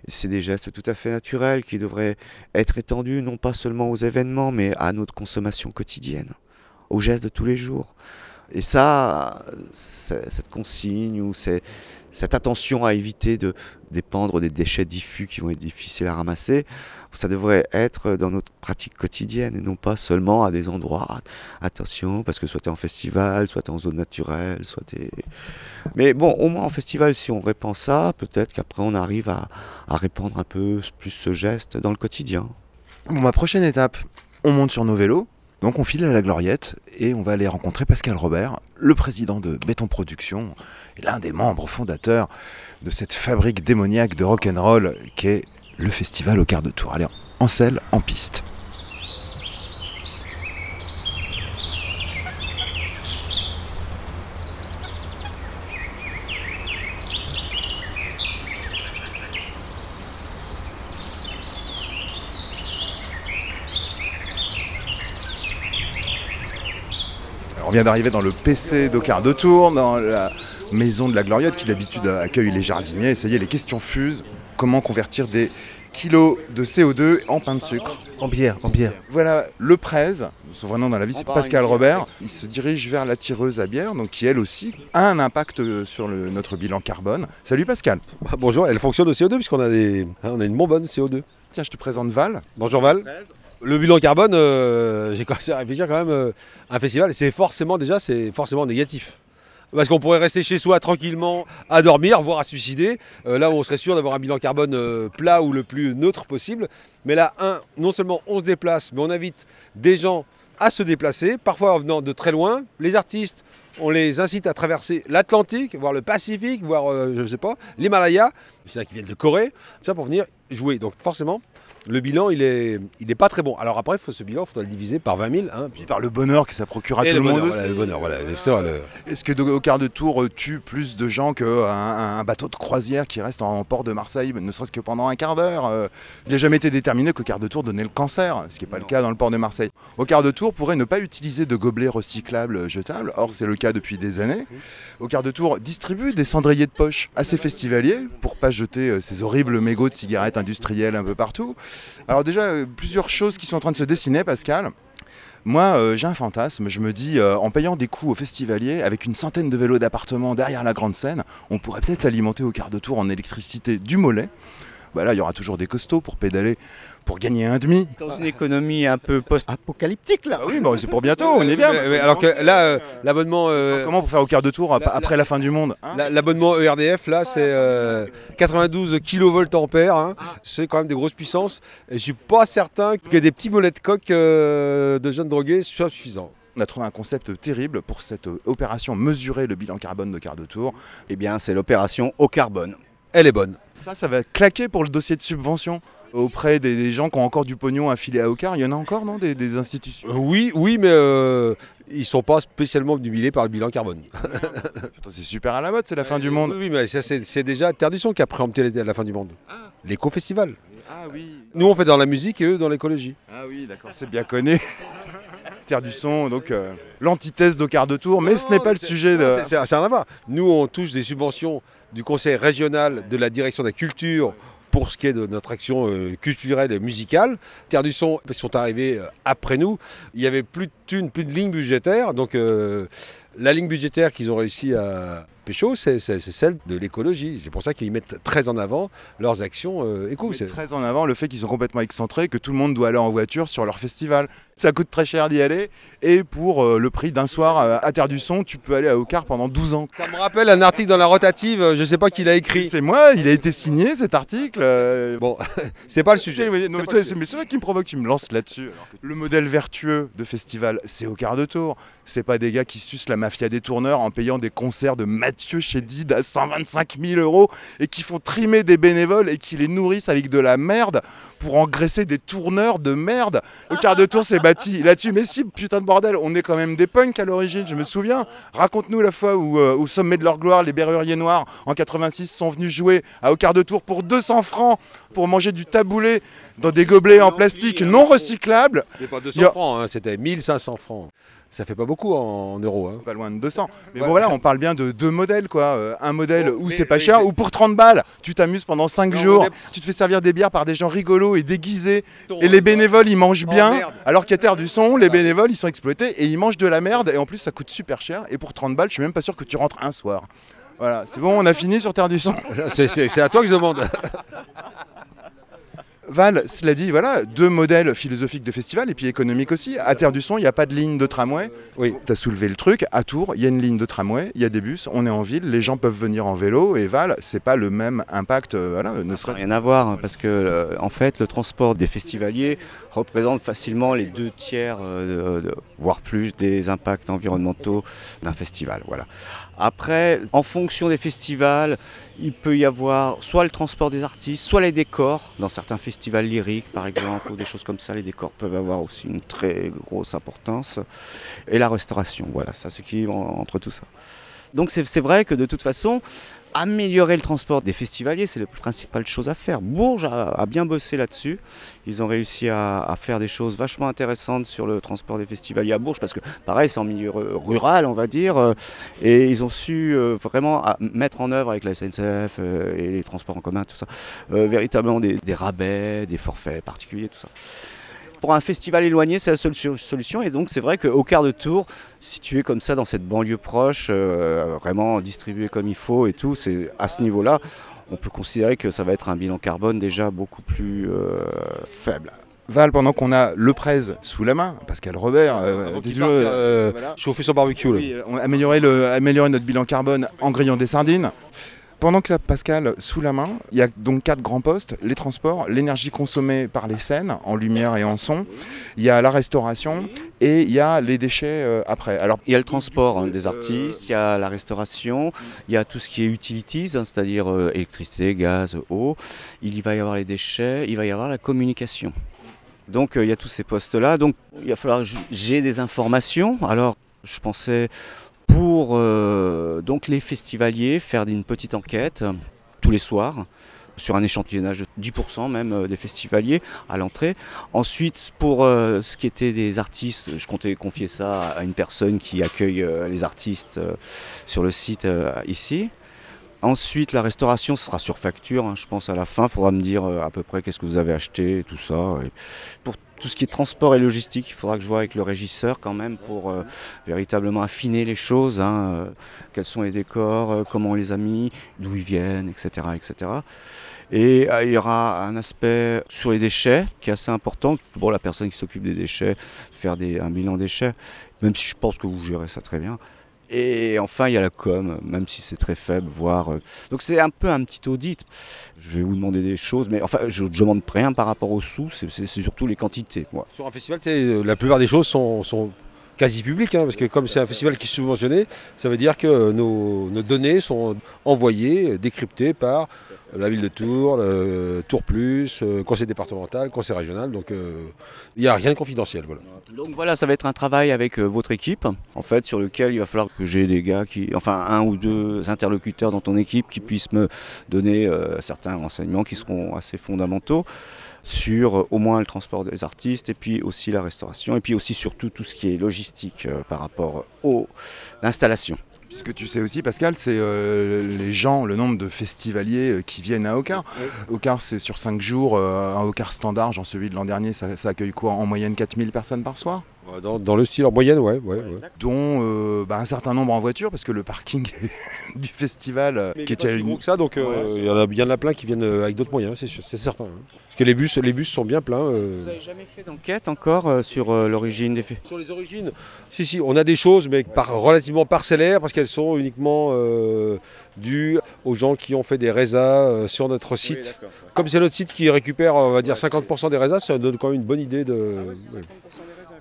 C'est des gestes tout à fait naturels qui devraient être étendus non pas seulement aux événements, mais à notre consommation quotidienne, aux gestes de tous les jours. Et ça, cette consigne ou c'est- cette attention à éviter de dépendre des déchets diffus qui vont être difficiles à ramasser, ça devrait être dans notre pratique quotidienne et non pas seulement à des endroits. Attention, parce que soit tu es en festival, soit tu es en zone naturelle, soit tu Mais bon, au moins en festival, si on répand ça, peut-être qu'après on arrive à, à répandre un peu plus ce geste dans le quotidien. Bon, ma prochaine étape, on monte sur nos vélos. Donc on file à la Gloriette et on va aller rencontrer Pascal Robert, le président de Béton Production et l'un des membres fondateurs de cette fabrique démoniaque de rock'n'roll qu'est le festival au quart de tour. Allez, en selle, en piste. On vient d'arriver dans le PC de quart de tour, dans la maison de la Gloriette qui d'habitude accueille les jardiniers. Et ça y est, les questions fusent. Comment convertir des kilos de CO2 en pain de sucre En bière, en bière. Voilà, le prêt, son vrai nom dans la vie, c'est Pascal. Robert. Il se dirige vers la tireuse à bière, donc qui elle aussi a un impact sur le- notre bilan carbone. Salut Pascal. Bah, bonjour, elle fonctionne au CO2 puisqu'on a, des, hein, on a une bonbonne CO2. Tiens, je te présente Val. Bonjour Val. Le bilan carbone, euh, j'ai commencé à réfléchir quand même. euh, un festival, c'est forcément déjà, c'est forcément négatif. Parce qu'on pourrait rester chez soi tranquillement à dormir, voire à suicider. Euh, là où on serait sûr d'avoir un bilan carbone euh, plat ou le plus neutre possible. Mais là, non seulement on se déplace, mais on invite des gens à se déplacer, parfois en venant de très loin. Les artistes, on les incite à traverser l'Atlantique, voire le Pacifique, voire, je ne sais pas, l'Himalaya. Il y en a qui viennent de Corée, ça pour venir jouer. Donc forcément, le bilan, il est, il est pas très bon. Alors après, faut- ce bilan, il faudra le diviser par 20 000. hein, puis- Par le bonheur que ça procure à Et tout le, monde bonheur, aussi. voilà, le bonheur, voilà. Le- Est-ce que au quart de tour euh, tue plus de gens qu'un un bateau de croisière qui reste en port de Marseille, ne serait-ce que pendant un quart d'heure euh, Il n'a jamais été déterminé qu'au quart de tour donnait le cancer, ce qui n'est pas le cas dans le port de Marseille. Au quart de tour pourrait ne pas utiliser de gobelets recyclables euh, jetables, or c'est le cas depuis des années. Au quart de tour distribue des cendriers de poche à ses festivaliers pour pas jeter euh, ces horribles mégots de cigarettes industrielles un peu partout. Alors déjà, euh, plusieurs choses qui sont en train de se dessiner, Pascal. Moi, euh, j'ai un fantasme. Je me dis, euh, en payant des coûts aux festivaliers, avec une centaine de vélos d'appartement derrière la grande scène, on pourrait peut-être alimenter au quart de tour en électricité du mollet. Bah là, il y aura toujours des costauds pour pédaler, pour gagner un demi. Dans une économie un peu post-apocalyptique là. Ah oui, bah, c'est pour bientôt, on est bien. Mais- mais alors que là, euh, l'abonnement. euh, Comment pour faire au quart de tour la- après la fin du monde hein la- L'abonnement ERDF, là, c'est euh, 92 kV hein. C'est quand même des grosses puissances. Et je suis pas certain que des petits mollets de coq euh, de jeunes drogués soient suffisants. On a trouvé un concept terrible pour cette euh, opération mesurer le bilan carbone de quart de tour. Eh bien, c'est l'opération au carbone. Elle est bonne. Ça, ça va claquer pour le dossier de subvention auprès des, des gens qui ont encore du pognon affilé à Ocar. Il y en a encore, non des, des institutions? Euh, Oui, oui, mais euh, ils sont pas spécialement obnubilés par le bilan carbone. *laughs* Putain, C'est super à la mode, c'est la fin du monde. Oui, mais c'est déjà Terre du Son qui a préempté la- la fin du monde. L'éco-festival. Ah oui. Nous, on fait dans la musique et eux dans l'écologie. Ah oui, d'accord, c'est bien connu. *laughs* Terre du son, donc euh, l'antithèse quart de tour, mais ce n'est pas le sujet de. C'est- à. Nous, on touche des subventions du Conseil régional de la direction de la culture pour ce qui est de notre action euh, culturelle et musicale. Terre du Son ils sont arrivés euh, après nous. Il n'y avait plus de thunes, plus de lignes budgétaires. Donc euh, la ligne budgétaire qu'ils ont réussi à pécho, c'est celle de l'écologie. C'est pour ça qu'ils mettent très en avant leurs actions euh, éco. très en avant le fait qu'ils sont complètement excentrés, que tout le monde doit aller en voiture sur leur festival. Ça coûte très cher d'y aller, et pour euh, le prix d'un soir euh, à Terre du Son, tu peux aller à Ocar pendant 12 ans. Ça me rappelle un article dans la rotative, euh, je ne sais pas qui l'a écrit. C'est moi, il a été signé cet article. Bon, *laughs* c'est pas le sujet. Non, mais C'est mais vrai qui me provoque, tu me lances là-dessus. Le modèle vertueux de festival, c'est au quart de tour. C'est pas des gars qui sucent la mafia des tourneurs en payant des concerts de Mathieu Chédid à 125 000 euros et qui font trimer des bénévoles et qui les nourrissent avec de la merde pour engraisser des tourneurs de merde. Le quart de tour s'est bâti là-dessus. Mais si, putain de bordel, on est quand même des punks à l'origine, je me souviens. Raconte-nous la fois où, euh, au sommet de leur gloire, les Berruriers Noirs en 86 sont venus jouer à au quart de tour pour 200 francs pour manger du taboulé dans des gobelets en plastique non recyclables. C'était pas 200 Il y a- francs, hein, c'était 1500 francs. Ça fait pas beaucoup en, en euros. hein. Pas loin de 200. Mais Ouais. bon voilà, on parle bien de deux modèles quoi. Euh, un modèle Bon, où mais- c'est pas mais cher, c'est- ou pour 30 balles, tu t'amuses pendant 5 Non, jours, tu te fais servir des bières par des gens rigolos et déguisés. Ton- Et les bénévoles ils mangent Oh, bien, merde. alors qu'à Terre du Son, les Ouais. bénévoles ils sont exploités et ils mangent de la merde et en plus ça coûte super cher. Et pour 30 balles, je suis même pas sûr que tu rentres un soir. Voilà, c'est bon, on a fini sur Terre du Son. *laughs* C'est à toi que je demande. *laughs* Val, cela dit, voilà, deux modèles philosophiques de festival et puis économiques aussi. À Terre du Son, il n'y a pas de ligne de tramway. Oui. Tu as soulevé le truc. À Tours, il y a une ligne de tramway, il y a des bus, on est en ville, les gens peuvent venir en vélo. Et Val, c'est pas le même impact, euh, voilà, ne Ça n'a serait rien à voir hein, parce que euh, en fait le transport des festivaliers représente facilement les deux tiers, euh, de- voire plus, des impacts environnementaux d'un festival. Voilà. Après, en fonction des festivals, il peut y avoir soit le transport des artistes, soit les décors. Dans certains festivals lyriques, par exemple, ou des choses comme ça, les décors peuvent avoir aussi une très grosse importance. Et la restauration, voilà, ça c'est qui entre tout ça. Donc c'est vrai que de toute façon, améliorer le transport des festivaliers, c'est la principale chose à faire. Bourges a, bien bossé là-dessus. Ils ont réussi à, faire des choses vachement intéressantes sur le transport des festivaliers à Bourges, parce que pareil, c'est en milieu ru- rural, on va dire, euh, et ils ont su euh, vraiment mettre en œuvre avec la SNCF euh, et les transports en commun, tout ça, véritablement des rabais, des forfaits particuliers, tout ça. Pour un festival éloigné, c'est la seule solution. Et donc, c'est vrai qu'au quart de tour, situé comme ça dans cette banlieue proche, euh, vraiment distribué comme il faut et tout, c'est à ce niveau-là, on peut considérer que ça va être un bilan carbone déjà beaucoup plus euh, faible. Val, pendant qu'on a le prez sous la main, Pascal Robert, euh, parte, euh, voilà. Chauffer son barbecue. Oui, euh, on a amélioré, le, améliorer notre bilan carbone en grillant des sardines. Pendant que as Pascal sous la main, il y a donc quatre grands postes les transports, l'énergie consommée par les scènes en lumière et en son, il y a la restauration et il y a les déchets euh, après. Alors, Il y a le transport hein, des artistes, il y a la restauration, il y a tout ce qui est utilities, hein, c'est-à-dire euh, électricité, gaz, eau. Il y va y avoir les déchets, il va y avoir la communication. Donc euh, il y a tous ces postes-là. Donc il va falloir j'ai des informations. Alors je pensais pour euh, donc les festivaliers faire une petite enquête euh, tous les soirs sur un échantillonnage de 10% même euh, des festivaliers à l'entrée. Ensuite, pour ce qui était des artistes, je comptais confier ça à une personne qui accueille les artistes sur le site ici. Ensuite, la restauration sera sur facture. hein, je pense à la fin, il faudra me dire à peu près qu'est-ce que vous avez acheté et tout ça. Pour tout ce qui est transport et logistique, il faudra que je vois avec le régisseur quand même pour euh, véritablement affiner les choses. hein, euh, quels sont les décors, euh, comment on les a mis, d'où ils viennent, etc. etc. Et il y aura un aspect sur les déchets qui est assez important pour la personne qui s'occupe des déchets, faire un bilan déchets, même si je pense que vous gérez ça très bien. Et enfin, il y a la com, même si c'est très faible, voire. euh, Donc c'est un peu un petit audit. Je vais vous demander des choses, mais enfin, je ne demande rien par rapport aux sous, c'est surtout les quantités. Moi. Sur un festival, euh, la plupart des choses sont quasi publiques, hein, parce que comme c'est un festival qui est subventionné, ça veut dire que nos, données sont envoyées, décryptées par la ville de Tours, le Tours Plus, euh, conseil départemental, conseil régional, donc euh, il n'y a rien de confidentiel. Voilà. Donc voilà, ça va être un travail avec euh, votre équipe, en fait, sur lequel il va falloir que j'ai des gars qui, enfin, un ou deux interlocuteurs dans ton équipe qui puissent me donner certains renseignements qui seront assez fondamentaux sur euh, au moins le transport des artistes et puis aussi la restauration et puis aussi surtout tout ce qui est logistique euh, par rapport au l'installation. puisque tu sais aussi, Pascal, c'est euh, les gens, le nombre de festivaliers euh, qui viennent à Ocar. Ocar, c'est sur 5 jours, euh, un Ocar standard, genre celui de l'an dernier, ça, ça accueille quoi? En moyenne 4000 personnes par soir? Dans, dans le style en moyenne, ouais. ouais, ouais. dont euh, bah, un certain nombre en voiture, parce que le parking *laughs* du festival, euh, Mais qui il est pas était si une- gros que ça, donc euh, il y en a bien là plein qui viennent avec d'autres moyens, c'est sûr, c'est certain. hein. Parce que les bus, les bus sont bien pleins. euh. Vous n'avez jamais fait d'enquête encore euh, sur euh, l'origine des faits? Sur les origines, si, si, on a des choses, mais par, relativement parcellaires, parce qu'elles sont uniquement euh, dues aux gens qui ont fait des résas euh, sur notre site. Comme c'est notre site qui récupère, on va dire, 50% des résas, ça donne quand même une bonne idée de. ouais.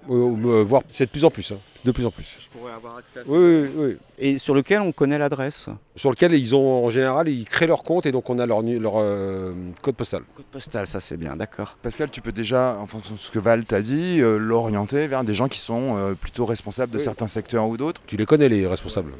Euh, euh, voire c'est de plus en plus, hein, de plus en plus. Je pourrais avoir accès à Oui, oui, oui. Et sur lequel on connaît l'adresse? Sur lequel ils ont, en général, ils créent leur compte et donc on a leur, leur euh, code postal. Code postal, ça c'est bien, d'accord. Pascal, tu peux déjà, en fonction de ce que Val t'a dit, euh, l'orienter vers des gens qui sont euh, plutôt responsables de Oui. certains secteurs ou d'autres? Tu les connais, les responsables?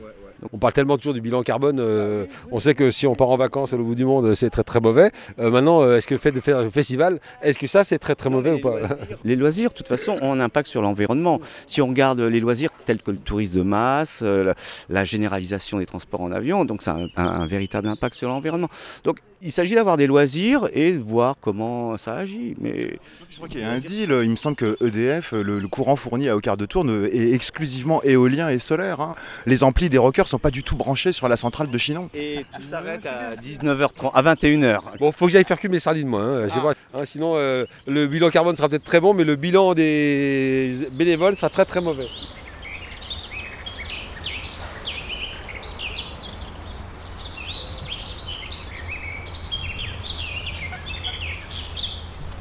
On parle tellement toujours du bilan carbone, euh, on sait que si on part en vacances à l'au bout du monde, c'est très très mauvais. Euh, maintenant, euh, est-ce que le fait de faire un festival, est-ce que ça c'est très très mauvais ou pas Les loisirs, de toute façon, ont un impact sur l'environnement. Si on regarde les loisirs tels que le tourisme de masse, la, la généralisation des transports en avion, donc ça a un, un- un véritable impact sur l'environnement. Donc il s'agit d'avoir des loisirs et de voir comment ça agit. Mais Je crois qu'il y a un deal, il me semble que EDF, le, le courant fourni à Ocar de Tours, ne- est exclusivement éolien et solaire. hein. Les amplis des rockers sont pas du tout branchés sur la centrale de Chinon. et tout s'arrête à 19h30, à 21h. Bon, faut que j'aille faire cuire mes sardines moi, hein, pas- hein, sinon euh, le bilan carbone sera peut-être très bon, mais le bilan des bénévoles sera très très mauvais.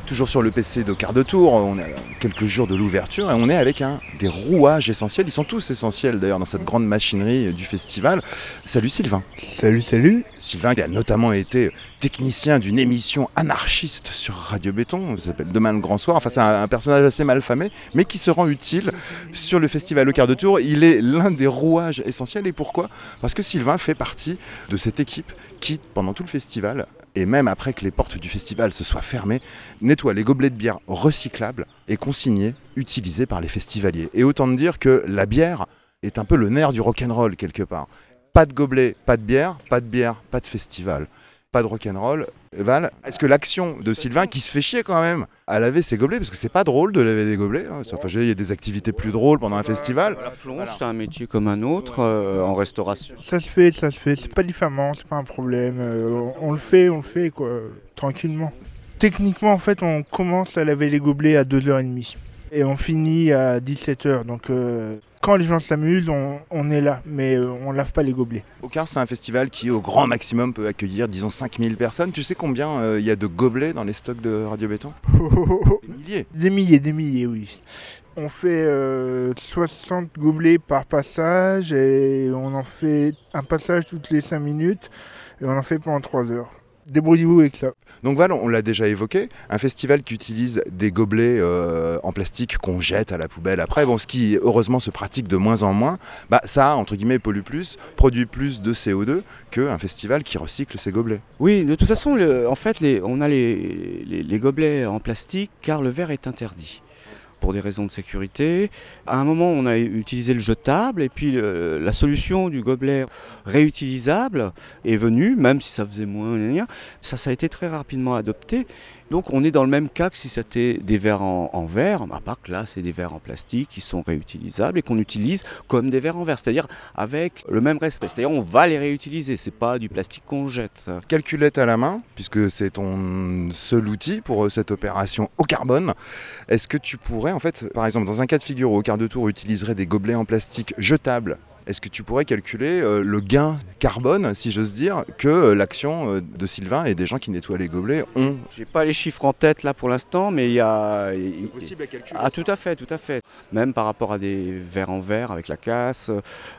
Toujours sur le PC d'Ocar de Tours, on a quelques jours de l'ouverture et on est avec un des rouages essentiels. Ils sont tous essentiels d'ailleurs dans cette grande machinerie du festival. Salut Sylvain. Salut, salut. Sylvain qui a notamment été technicien d'une émission anarchiste sur Radio Béton, ça s'appelle Demain le Grand Soir. Enfin, c'est un, un personnage assez mal famé, mais qui se rend utile sur le festival au quart de tour. Il est l'un des rouages essentiels. Et pourquoi? Parce que Sylvain fait partie de cette équipe qui, pendant tout le festival, et même après que les portes du festival se soient fermées, nettoie les gobelets de bière recyclables et consignés, utilisés par les festivaliers. Et autant dire que la bière est un peu le nerf du rock'n'roll quelque part. Pas de gobelet, pas de bière, pas de bière, pas de festival, pas de rock'n'roll. Val, est-ce que l'action de Sylvain, qui se fait chier quand même à laver ses gobelets, parce que c'est pas drôle de laver des gobelets, hein, enfin, il y a des activités plus drôles pendant un festival. La plonge, c'est un métier comme un autre euh, en restauration. Ça se fait, ça se fait. C'est pas diffamant, c'est pas un problème. Euh, on, on le fait, on le fait, quoi, tranquillement. Techniquement, en fait, on commence à laver les gobelets à 2h30. Et on finit à 17h. Donc, euh, quand les gens s'amusent, on, on est là. Mais euh, on lave pas les gobelets. Au quart, c'est un festival qui, au grand maximum, peut accueillir, disons, 5000 personnes. Tu sais combien euh, il y a de gobelets dans les stocks de Radio Béton? *laughs* Des milliers. Des milliers, des milliers, oui. On fait euh, 60 gobelets par passage et on en fait un passage toutes les 5 minutes et on en fait pendant 3 heures. Débrouillez-vous avec ça. Donc voilà, on l'a déjà évoqué, un festival qui utilise des gobelets euh, en plastique qu'on jette à la poubelle après, bon, ce qui heureusement se pratique de moins en moins, bah ça, entre guillemets, pollue plus, produit plus de CO2 qu'un festival qui recycle ses gobelets. Oui, de toute façon, le- en fait, les- on a les, les- les gobelets en plastique car le verre est interdit pour des raisons de sécurité. À un moment, on a utilisé le jetable et puis le- la solution du gobelet réutilisable est venue, même si ça faisait moins, ça, ça a été très rapidement adopté. Donc on est dans le même cas que si c'était des verres en, verre, à part que là c'est des verres en plastique qui sont réutilisables et qu'on utilise comme des verres en verre, c'est-à-dire avec le même respect. C'est-à-dire on va les réutiliser, c'est pas du plastique qu'on jette. Calculette à la main, puisque c'est ton seul outil pour euh, cette opération au carbone, est-ce que tu pourrais, en fait, par exemple, dans un cas de figure où au quart de tour utiliserait des gobelets en plastique jetables, est-ce que tu pourrais calculer euh, le gain carbone, si j'ose dire, que euh, l'action euh, de Sylvain et des gens qui nettoient les gobelets ont J'ai pas les chiffres en tête là pour l'instant, mais il y a. il- à calculer. Ah tout à fait, tout à fait. Même par rapport à des verres en verre avec la casse.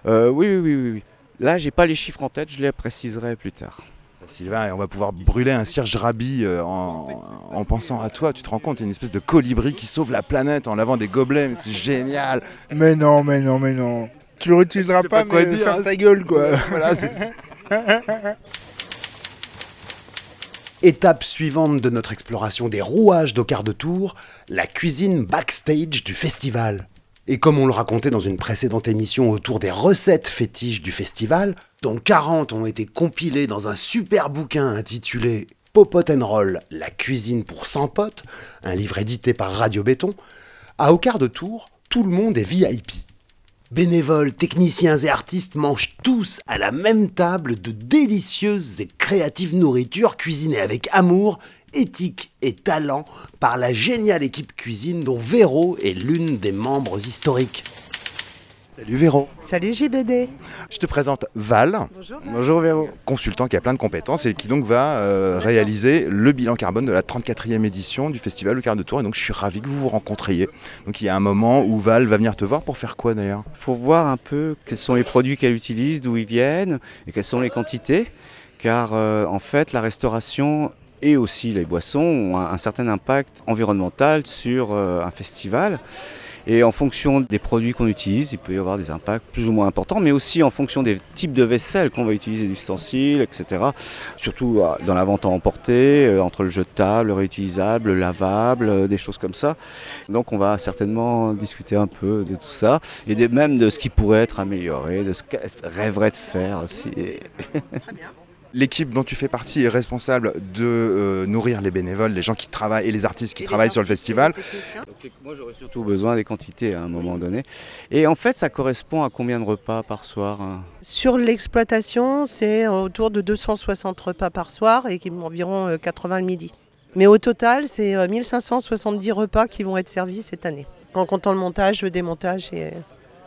euh, oui, oui, oui, oui. Là, j'ai pas les chiffres en tête, je les préciserai plus tard. Sylvain, et on va pouvoir brûler un cierge rabis euh, en, en pensant à toi. Tu te rends compte, il y a une espèce de colibri qui sauve la planète en lavant des gobelets, mais c'est génial. Mais non, mais non, mais non. Tu le réutiliseras pas, pas quoi mais dire, ferme hein, ta gueule, quoi. Voilà, c'est- *laughs* Étape suivante de notre exploration des rouages d'Ocar de Tours, la cuisine backstage du festival. Et comme on le racontait dans une précédente émission autour des recettes fétiches du festival, dont 40 ont été compilées dans un super bouquin intitulé Popot and Roll, la cuisine pour 100 potes, un livre édité par Radio Béton, à Ocar de Tours, tout le monde est VIP. Bénévoles, techniciens et artistes mangent tous à la même table de délicieuses et créatives nourritures cuisinées avec amour, éthique et talent par la géniale équipe cuisine dont Véro est l'une des membres historiques. Salut Véro. Salut JBD. Je te présente Val, Bonjour Véro. consultant qui a plein de compétences et qui donc va euh, réaliser le bilan carbone de la 34e édition du festival Le Quart de Tour. Et donc je suis ravi que vous vous rencontriez. Donc il y a un moment où Val va venir te voir pour faire quoi d'ailleurs? Pour voir un peu quels sont les produits qu'elle utilise, d'où ils viennent et quelles sont les quantités. Car euh, en fait, la restauration et aussi les boissons ont un, un certain impact environnemental sur euh, un festival. Et en fonction des produits qu'on utilise, il peut y avoir des impacts plus ou moins importants, mais aussi en fonction des types de vaisselle qu'on va utiliser, d'ustensiles, etc. Surtout euh, dans la vente à emporter, euh, entre le jetable, le réutilisable, le lavable, euh, des choses comme ça. Donc on va certainement discuter un peu de tout ça, et même de ce qui pourrait être amélioré, de ce qu'elle rêverait de faire aussi. *laughs* L'équipe dont tu fais partie est responsable de euh, nourrir les bénévoles, les gens qui travaillent et les artistes qui travaillent sur le festival. Donc, moi j'aurais surtout besoin des quantités à un moment donné. Et en fait ça correspond à combien de repas par soir hein? Sur l'exploitation, c'est autour de 260 repas par soir et environ euh, 80 le midi. Mais au total, c'est euh, 1570 repas qui vont être servis cette année, en comptant le montage, le démontage. Et...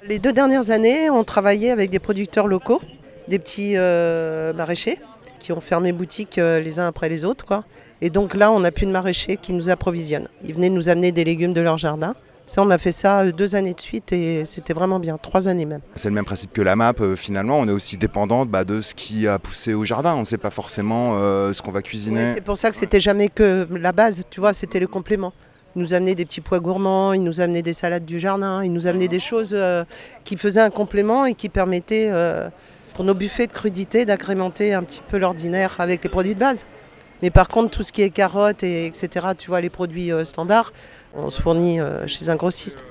Les deux dernières années, on travaillait avec des producteurs locaux, des petits euh, maraîchers qui ont fermé boutique euh, les uns après les autres. Quoi. Et donc là, on n'a plus de maraîchers qui nous approvisionnent. Ils venaient nous amener des légumes de leur jardin. Ça, on a fait ça euh, deux années de suite et c'était vraiment bien, trois années même. C'est le même principe que la map, euh, finalement, on est aussi dépendant bah, de ce qui a poussé au jardin. On ne sait pas forcément euh, ce qu'on va cuisiner. C'est pour ça que c'était jamais que la base, tu vois, c'était le complément. Ils nous amenaient des petits pois gourmands, ils nous amenaient des salades du jardin, ils nous amenaient des choses euh, qui faisaient un complément et qui permettaient, pour nos buffets de crudité, d'agrémenter un petit peu l'ordinaire avec les produits de base. Mais par contre, tout ce qui est carottes, et etc., tu vois, les produits euh, standards, on se fournit euh, chez un grossiste.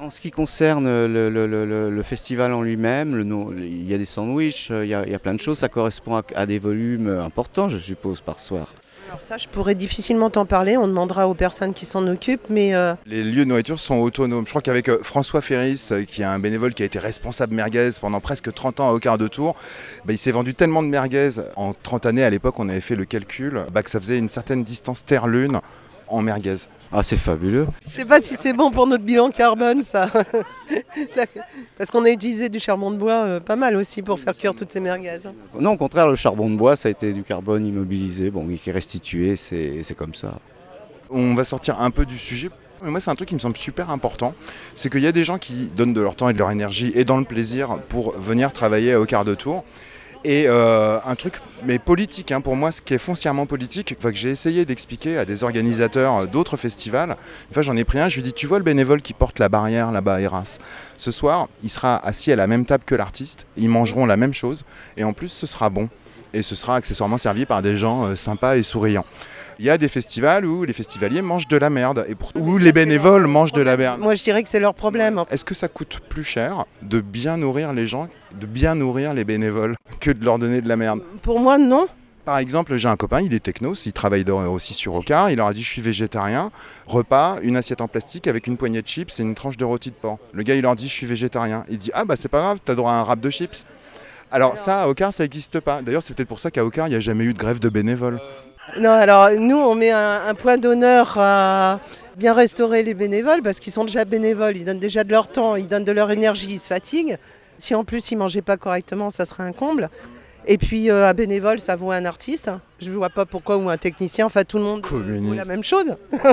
En ce qui concerne le, festival en lui-même, il y a des sandwichs, il y a, il y a plein de choses, ça correspond à des volumes importants je suppose par soir. Alors ça, je pourrais difficilement t'en parler, on demandera aux personnes qui s'en occupent, mais euh, Les lieux de nourriture sont autonomes. Je crois qu'avec euh, François Ferris, euh, qui est un bénévole qui a été responsable merguez pendant presque 30 ans à Aucun de Tour, bah, il s'est vendu tellement de merguez. En 30 années, à l'époque on avait fait le calcul, bah, que ça faisait une certaine distance terre-lune en merguez. Ah c'est fabuleux. Je sais pas si c'est bon pour notre bilan carbone, ça. *laughs* Parce qu'on a utilisé du charbon de bois euh, pas mal aussi pour faire cuire toutes ces merguez. Non au contraire le charbon de bois ça a été du carbone immobilisé, bon qui est restitué, c'est c'est comme ça. On va sortir un peu du sujet. Mais moi, c'est un truc qui me semble super important. C'est qu'il y a des gens qui donnent de leur temps et de leur énergie et dans le plaisir pour venir travailler au quart de tour. Et euh, un truc, mais politique, hein, pour moi, ce qui est foncièrement politique, que j'ai essayé d'expliquer à des organisateurs d'autres festivals. Une j'en ai pris un, je lui ai dit Tu vois le bénévole qui porte la barrière là-bas à Eras? Ce soir, il sera assis à la même table que l'artiste, ils mangeront la même chose, et en plus, ce sera bon. Et ce sera accessoirement servi par des gens euh, sympas et souriants. Il y a des festivals où les festivaliers mangent de la merde, et pour- où les bénévoles mangent de la merde. Moi, je dirais que c'est leur problème. Est-ce que ça coûte plus cher de bien nourrir les gens, de bien nourrir les bénévoles, *laughs* que de leur donner de la merde? Pour moi, non. Par exemple, j'ai un copain, il est technos, il travaille aussi sur Ocar, il leur a dit je suis végétarien, repas, une assiette en plastique avec une poignée de chips et une tranche de rôti de porc. Le gars il leur dit je suis végétarien, il dit ah bah c'est pas grave, t'as droit à un rap de chips. Alors ça, à Ocar, ça n'existe pas. D'ailleurs, c'est peut-être pour ça qu'à Ocar, il n'y a jamais eu de grève de bénévoles. Non, alors nous, on met un, un point d'honneur à bien restaurer les bénévoles parce qu'ils sont déjà bénévoles, ils donnent déjà de leur temps, ils donnent de leur énergie, ils se fatiguent. Si en plus ils mangeaient pas correctement, ça serait un comble. Et puis euh, un bénévole, ça vaut un artiste. Je ne vois pas pourquoi, ou un technicien, enfin tout le monde vaut la même chose. *laughs*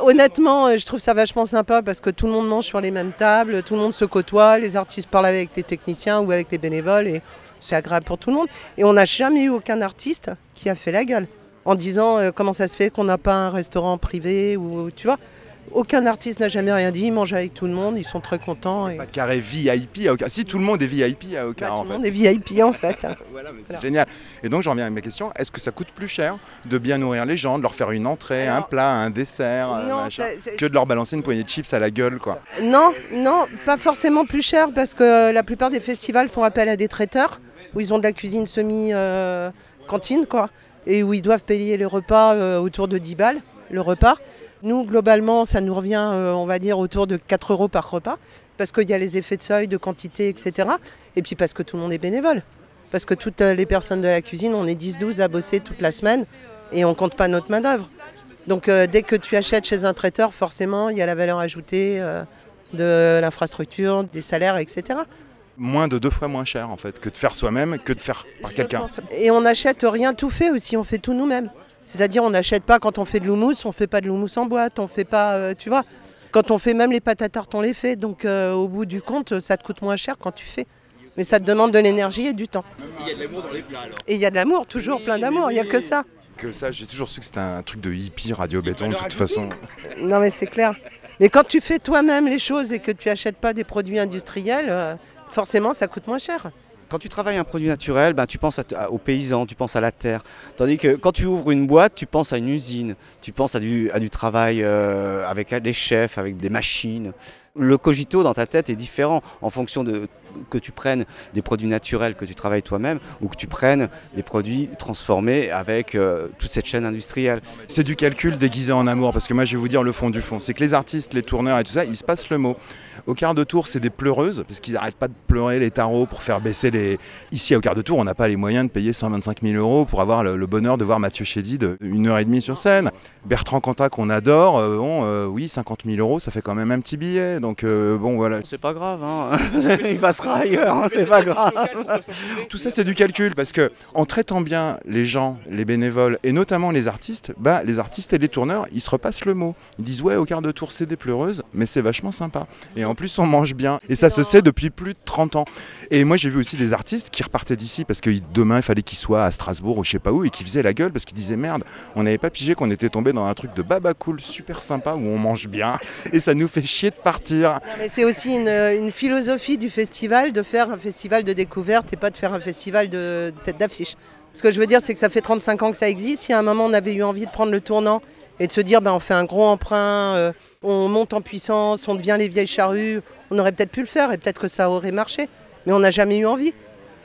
Honnêtement, euh, je trouve ça vachement sympa parce que tout le monde mange sur les mêmes tables, tout le monde se côtoie, les artistes parlent avec les techniciens ou avec les bénévoles et c'est agréable pour tout le monde. Et on n'a jamais eu aucun artiste qui a fait la gueule en disant euh, comment ça se fait qu'on n'a pas un restaurant privé ou tu vois. Aucun artiste n'a jamais rien dit, ils mangent avec tout le monde, ils sont très contents. Et... Pas de carré VIP à. Si tout le monde est VIP à Bah, en tout le monde est VIP en fait. *laughs* Voilà, mais c'est Voilà. génial. Et donc j'en reviens à ma question, est-ce que ça coûte plus cher de bien nourrir les gens, de leur faire une entrée, un plat, un dessert, euh, non, machin, ça- c'est- que de leur balancer une poignée de chips à la gueule quoi? Non, non, pas forcément plus cher parce que la plupart des festivals font appel à des traiteurs où ils ont de la cuisine semi-cantine quoi et où ils doivent payer les repas euh, autour de 10 balles le repas. Nous, globalement, ça nous revient, euh, on va dire, autour de 4 euros par repas parce qu'il y a les effets de seuil, de quantité, etc. Et puis parce que tout le monde est bénévole. Parce que toutes euh, les personnes de la cuisine, on est 10-12 à bosser toute la semaine et on compte pas notre main-d'œuvre. Donc euh, dès que tu achètes chez un traiteur, forcément, il y a la valeur ajoutée euh, de l'infrastructure, des salaires, etc. Moins de deux fois moins cher en fait que de faire soi-même que de faire par quelqu'un. Et on n'achète rien tout fait aussi, on fait tout nous-mêmes. C'est-à-dire on n'achète pas quand on fait de l'houmous, on fait pas de l'houmous en boîte, on fait pas, euh, tu vois. Quand on fait même les pâtes à tarte, on les fait. Donc euh, au bout du compte, ça te coûte moins cher quand tu fais. Mais ça te demande de l'énergie et du temps. Et il y a de l'amour, toujours plein d'amour, il n'y a que ça. Que ça, j'ai toujours su que c'était un truc de hippie radio béton de toute façon. Non mais c'est clair. Mais quand tu fais toi-même les choses et que tu achètes pas des produits industriels, euh, forcément ça coûte moins cher. Quand tu travailles un produit naturel, ben, tu penses aux paysans, tu penses à la terre. Tandis que quand tu ouvres une boîte, tu penses à une usine, tu penses à du, à du travail euh, avec des chefs, avec des machines. Le cogito dans ta tête est différent en fonction de que tu prennes des produits naturels que tu travailles toi-même ou que tu prennes des produits transformés avec euh, toute cette chaîne industrielle. C'est du calcul déguisé en amour, parce que moi je vais vous dire le fond du fond. C'est que les artistes, les tourneurs et tout ça, ils se passent le mot. Au quart de tour, c'est des pleureuses, parce qu'ils n'arrêtent pas de pleurer les tarots pour faire baisser les. Ici, au quart de tour, on n'a pas les moyens de payer 125 000 euros pour avoir le, bonheur de voir Mathieu Chédid une heure et demie sur scène. Bertrand Cantat, qu'on adore, euh, bon, euh, oui, 50 000 euros, ça fait quand même un petit billet. Donc euh, bon, voilà. C'est pas grave, hein. *laughs* il passera ailleurs, hein, c'est pas grave. Tout ça, c'est du calcul parce que en traitant bien les gens, les bénévoles et notamment les artistes, bah, les artistes et les tourneurs, ils se repassent le mot. Ils disent ouais, au quart de tour, c'est des pleureuses, mais c'est vachement sympa. Et en plus, on mange bien. Et ça se sait depuis plus de 30 ans. Et moi, j'ai vu aussi des artistes qui repartaient d'ici parce que demain, il fallait qu'ils soient à Strasbourg ou je sais pas où et qui faisaient la gueule parce qu'ils disaient merde, on n'avait pas pigé qu'on était tombé dans un truc de baba cool, super sympa où on mange bien et ça nous fait chier de partir. C'est aussi une, une philosophie du festival de faire un festival de découverte et pas de faire un festival de tête d'affiche. Ce que je veux dire, c'est que ça fait 35 ans que ça existe. Si à un moment on avait eu envie de prendre le tournant et de se dire ben, on fait un gros emprunt, euh, on monte en puissance, on devient les vieilles charrues, on aurait peut-être pu le faire et peut-être que ça aurait marché. Mais on n'a jamais eu envie.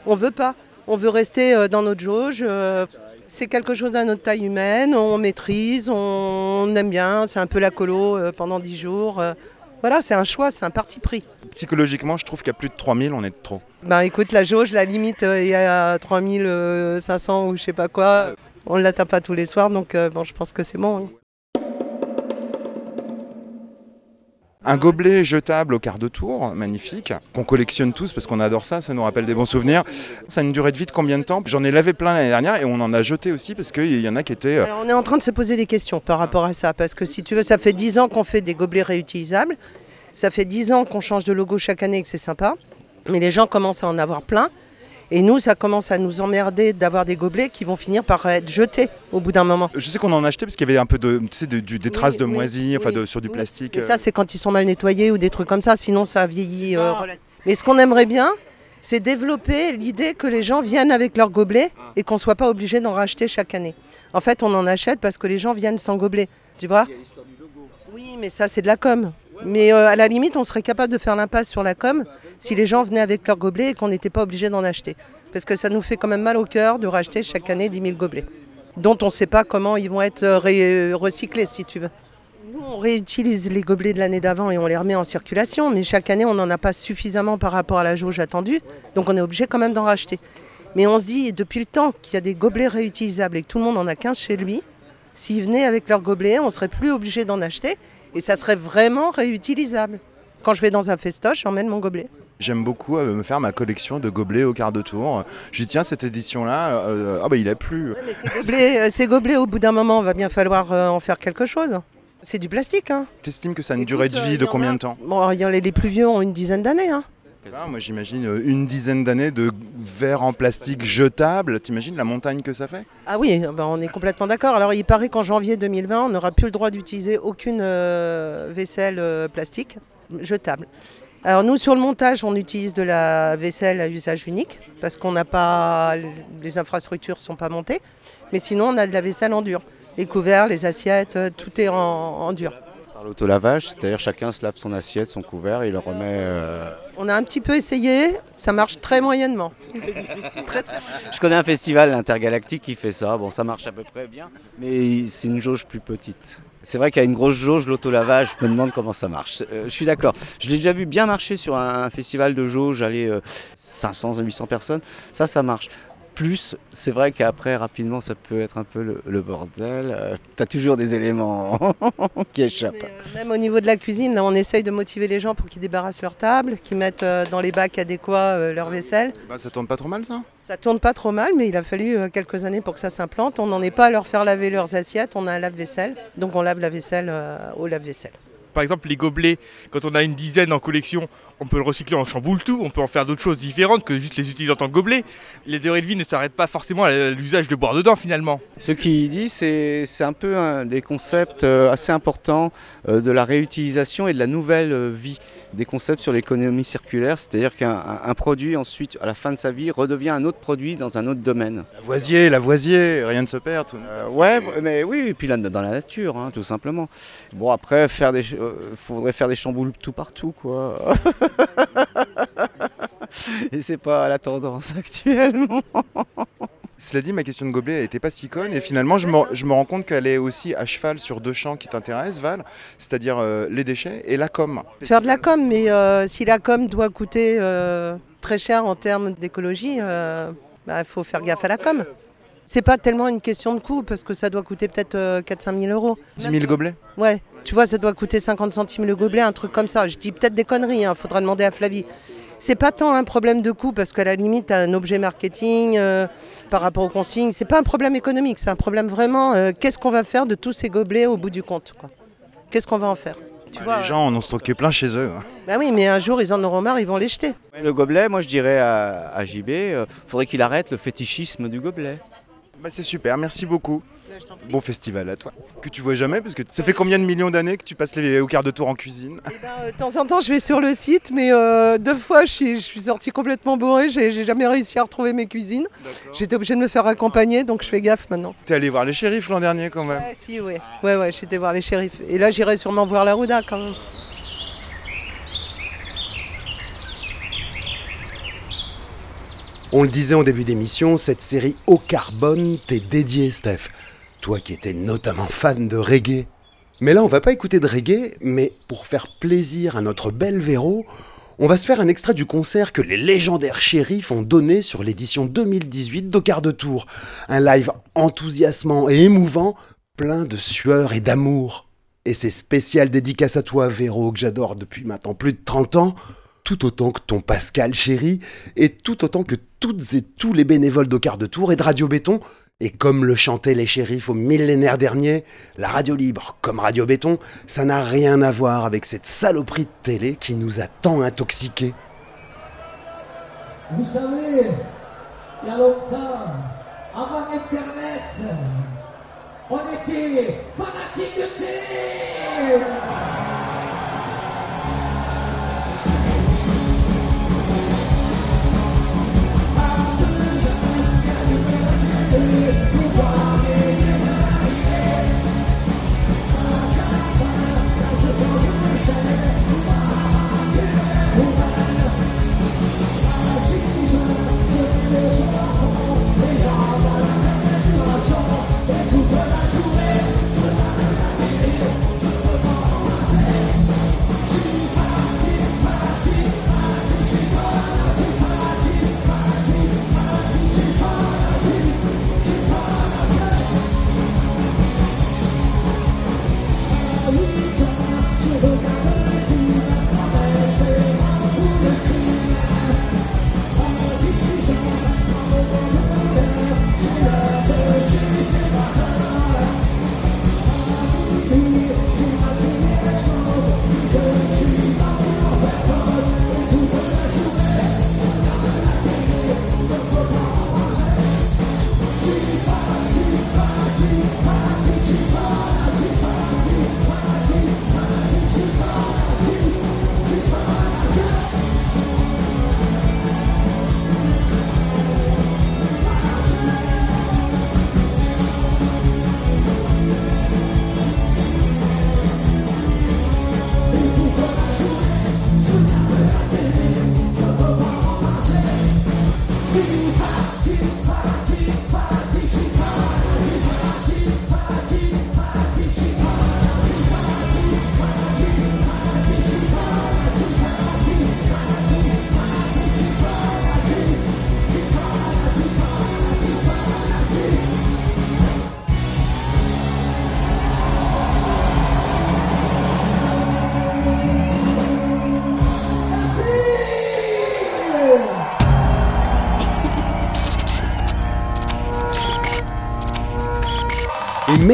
On veut pas. On veut rester euh, dans notre jauge. euh, c'est quelque chose à notre taille humaine, on maîtrise, on aime bien, c'est un peu la colo euh, pendant 10 jours. Voilà, c'est un choix, c'est un parti pris. Psychologiquement, je trouve qu'à plus de 3000, on est de trop. Bah écoute, la jauge, la limite est à 3500 ou je sais pas quoi. On ne l'atteint pas tous les soirs, donc euh, bon, je pense que c'est bon. hein. Un gobelet jetable au quart de tour, magnifique, qu'on collectionne tous parce qu'on adore ça, ça nous rappelle des bons souvenirs. Ça a une durée de vie de combien de temps? J'en ai lavé plein l'année dernière et on en a jeté aussi parce qu'il y en a qui étaient... euh, on est en train de se poser des questions par rapport à ça, parce que si tu veux, ça fait 10 ans qu'on fait des gobelets réutilisables, ça fait 10 ans qu'on change de logo chaque année et que c'est sympa, mais les gens commencent à en avoir plein. Et nous, ça commence à nous emmerder d'avoir des gobelets qui vont finir par être jetés au bout d'un moment. Je sais qu'on en a acheté parce qu'il y avait un peu de, tu sais, de- des traces de oui, enfin de, sur du oui. plastique. Et euh. ça, c'est quand ils sont mal nettoyés ou des trucs comme ça, sinon ça vieillit. euh, relativement. Mais ce qu'on aimerait bien, c'est développer l'idée que les gens viennent avec leurs gobelets et qu'on ne soit pas obligé d'en racheter chaque année. En fait, on en achète parce que les gens viennent sans gobelet, tu vois? Oui, mais ça, c'est de la com. Mais euh, à la limite, on serait capable de faire l'impasse sur la com si les gens venaient avec leurs gobelets et qu'on n'était pas obligé d'en acheter. Parce que ça nous fait quand même mal au cœur de racheter chaque année 10 000 gobelets, dont on ne sait pas comment ils vont être euh, ré- recyclés, si tu veux. Nous, on réutilise les gobelets de l'année d'avant et on les remet en circulation, mais chaque année, on n'en a pas suffisamment par rapport à la jauge attendue, donc on est obligé quand même d'en racheter. Mais on se dit, depuis le temps qu'il y a des gobelets réutilisables et que tout le monde en a qu'un chez lui, s'ils venaient avec leurs gobelets, on serait plus obligé d'en acheter et ça serait vraiment réutilisable. Quand je vais dans un festoche, j'emmène mon gobelet. J'aime beaucoup euh, me faire ma collection de gobelets au quart de tour. Je dis tiens, cette édition-là, euh, ah bah il a plu. Gobelets, euh, ces gobelets, au bout d'un moment, va bien falloir en faire quelque chose. C'est du plastique. Hein. T'estimes que ça a une durée de vie de combien a- de temps? Bon, il y en a- les plus vieux ont une dizaine d'années. Hein. Ah, Moi j'imagine euh, une dizaine d'années de verre en plastique jetable. T'imagines la montagne que ça fait? Ah oui, ben on est complètement d'accord. Alors il paraît qu'en janvier 2020, on n'aura plus le droit d'utiliser aucune euh, vaisselle euh, plastique jetable. Alors nous, sur le montage, on utilise de la vaisselle à usage unique parce qu'on n'a pas, les infrastructures sont pas montées. Mais sinon, on a de la vaisselle en dur. Les couverts, les assiettes, euh, tout est en, en dur. Par l'autolavage, c'est-à-dire chacun se lave son assiette, son couvert et il le remet. euh, On a un petit peu essayé, ça marche très moyennement. Je connais un festival intergalactique qui fait ça. Bon, ça marche à peu près bien, mais c'est une jauge plus petite. C'est vrai qu'il y a une grosse jauge, l'autolavage, je me demande comment ça marche. Euh, je suis d'accord. Je l'ai déjà vu bien marcher sur un festival de jauge, aller euh, 500 à 800 personnes. Ça, ça marche. Plus, c'est vrai qu'après, rapidement, ça peut être un peu le, le bordel. Euh, T'as toujours des éléments *laughs* qui échappent. Même au niveau de la cuisine, là, on essaye de motiver les gens pour qu'ils débarrassent leur table, qu'ils mettent euh, dans les bacs adéquats euh, leur vaisselle. Bah ça tourne pas trop mal ça Ça tourne pas trop mal, mais il a fallu euh, quelques années pour que ça s'implante. On n'en est pas à leur faire laver leurs assiettes, on a un lave-vaisselle, donc on lave la vaisselle euh, au lave-vaisselle. Par exemple, les gobelets, quand on a une dizaine en collection, On peut le recycler en chamboule tout, on peut en faire d'autres choses différentes que juste les utiliser en tant que gobelet. Les durées de vie ne s'arrêtent pas forcément à l'usage de boire dedans finalement. Ce qu'il dit, c'est un peu un des concepts euh, assez importants euh, de la réutilisation et de la nouvelle euh, vie. Des concepts sur l'économie circulaire, c'est-à-dire qu'un produit ensuite, à la fin de sa vie, redevient un autre produit dans un autre domaine. Lavoisier, Lavoisier, rien ne se perd. Tout... ouais, mais oui, et puis là, dans la nature, hein, tout simplement. Bon, après, faire des, faudrait faire des chamboules tout partout, quoi. *laughs* *laughs* et c'est pas la tendance actuellement. Cela dit, ma question de gobelet n'était pas si conne et finalement je me, je me rends compte qu'elle est aussi à cheval sur deux champs qui t'intéressent, Val, c'est-à-dire euh, les déchets et la com. Faire de la com, mais euh, si la com doit coûter euh, très cher en termes d'écologie, il bah, faut faire gaffe à la com. C'est pas tellement une question de coût parce que ça doit coûter peut-être 4-5 000 euros. 10 000 gobelets Ouais, tu vois, ça doit coûter 50 centimes le gobelet, un truc comme ça. Je dis peut-être des conneries, il hein, faudra demander à Flavie. C'est pas tant un problème de coût parce qu'à la limite, un objet marketing euh, par rapport aux consignes, c'est pas un problème économique, c'est un problème vraiment euh, qu'est-ce qu'on va faire de tous ces gobelets au bout du compte Qu'est-ce qu'on va en faire? Tu bah, Les gens en ont stocké plein chez eux. Bah oui, mais un jour ils en auront marre, ils vont les jeter. Le gobelet, moi je dirais à, JB, il euh, faudrait qu'il arrête le fétichisme du gobelet. Bah, c'est super, merci beaucoup. Bon festival à toi. Que tu vois jamais, parce que ça fait combien de millions d'années que tu passes les, au quart de tour en cuisine eh ben, euh, De temps en temps, je vais sur le site, mais euh, deux fois, je suis, je sortie complètement bourrée. J'ai jamais réussi à retrouver mes cuisines. J'étais obligée de me faire accompagner, donc je fais gaffe maintenant. T'es allé voir les shérifs l'an dernier quand même Ouais, si, ouais. Ouais, ouais, j'étais voir les shérifs. Et là, j'irai sûrement voir la Rouda quand même. On le disait en début d'émission, cette série au carbone t'est dédiée, Steph. Toi qui étais notamment fan de reggae. Mais là, on va pas écouter de reggae, mais pour faire plaisir à notre belle Véro, on va se faire un extrait du concert que les légendaires shérifs ont donné sur l'édition 2018 d'Ocar de Tour. Un live enthousiasmant et émouvant, plein de sueur et d'amour. Et c'est spécial dédicace à toi, Véro, que j'adore depuis maintenant plus de 30 ans, tout autant que ton Pascal chéri, et tout autant que toutes et tous les bénévoles d'Ocar de Tour et de Radio Béton, et comme le chantaient les shérifs au millénaire dernier, la radio libre comme Radio Béton, ça n'a rien à voir avec cette saloperie de télé qui nous a tant intoxiqués. Vous savez, il y a longtemps, avant Internet, on était fanatiques de télé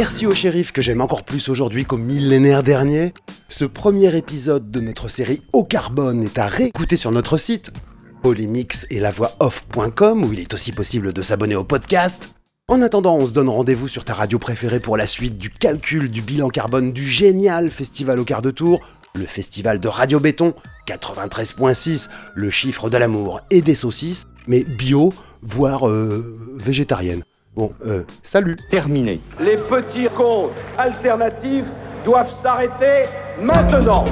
merci au shérif que j'aime encore plus aujourd'hui qu'au millénaire dernier. Ce premier épisode de notre série Au carbone est à réécouter sur notre site polymix et la voix off.com où il est aussi possible de s'abonner au podcast. En attendant, on se donne rendez-vous sur ta radio préférée pour la suite du calcul du bilan carbone du génial festival au quart de tour, le festival de Radio Béton, 93.6, le chiffre de l'amour et des saucisses, mais bio, voire euh, végétarienne. Bon, euh, salut Terminé. Les petits comptes alternatifs doivent s'arrêter maintenant.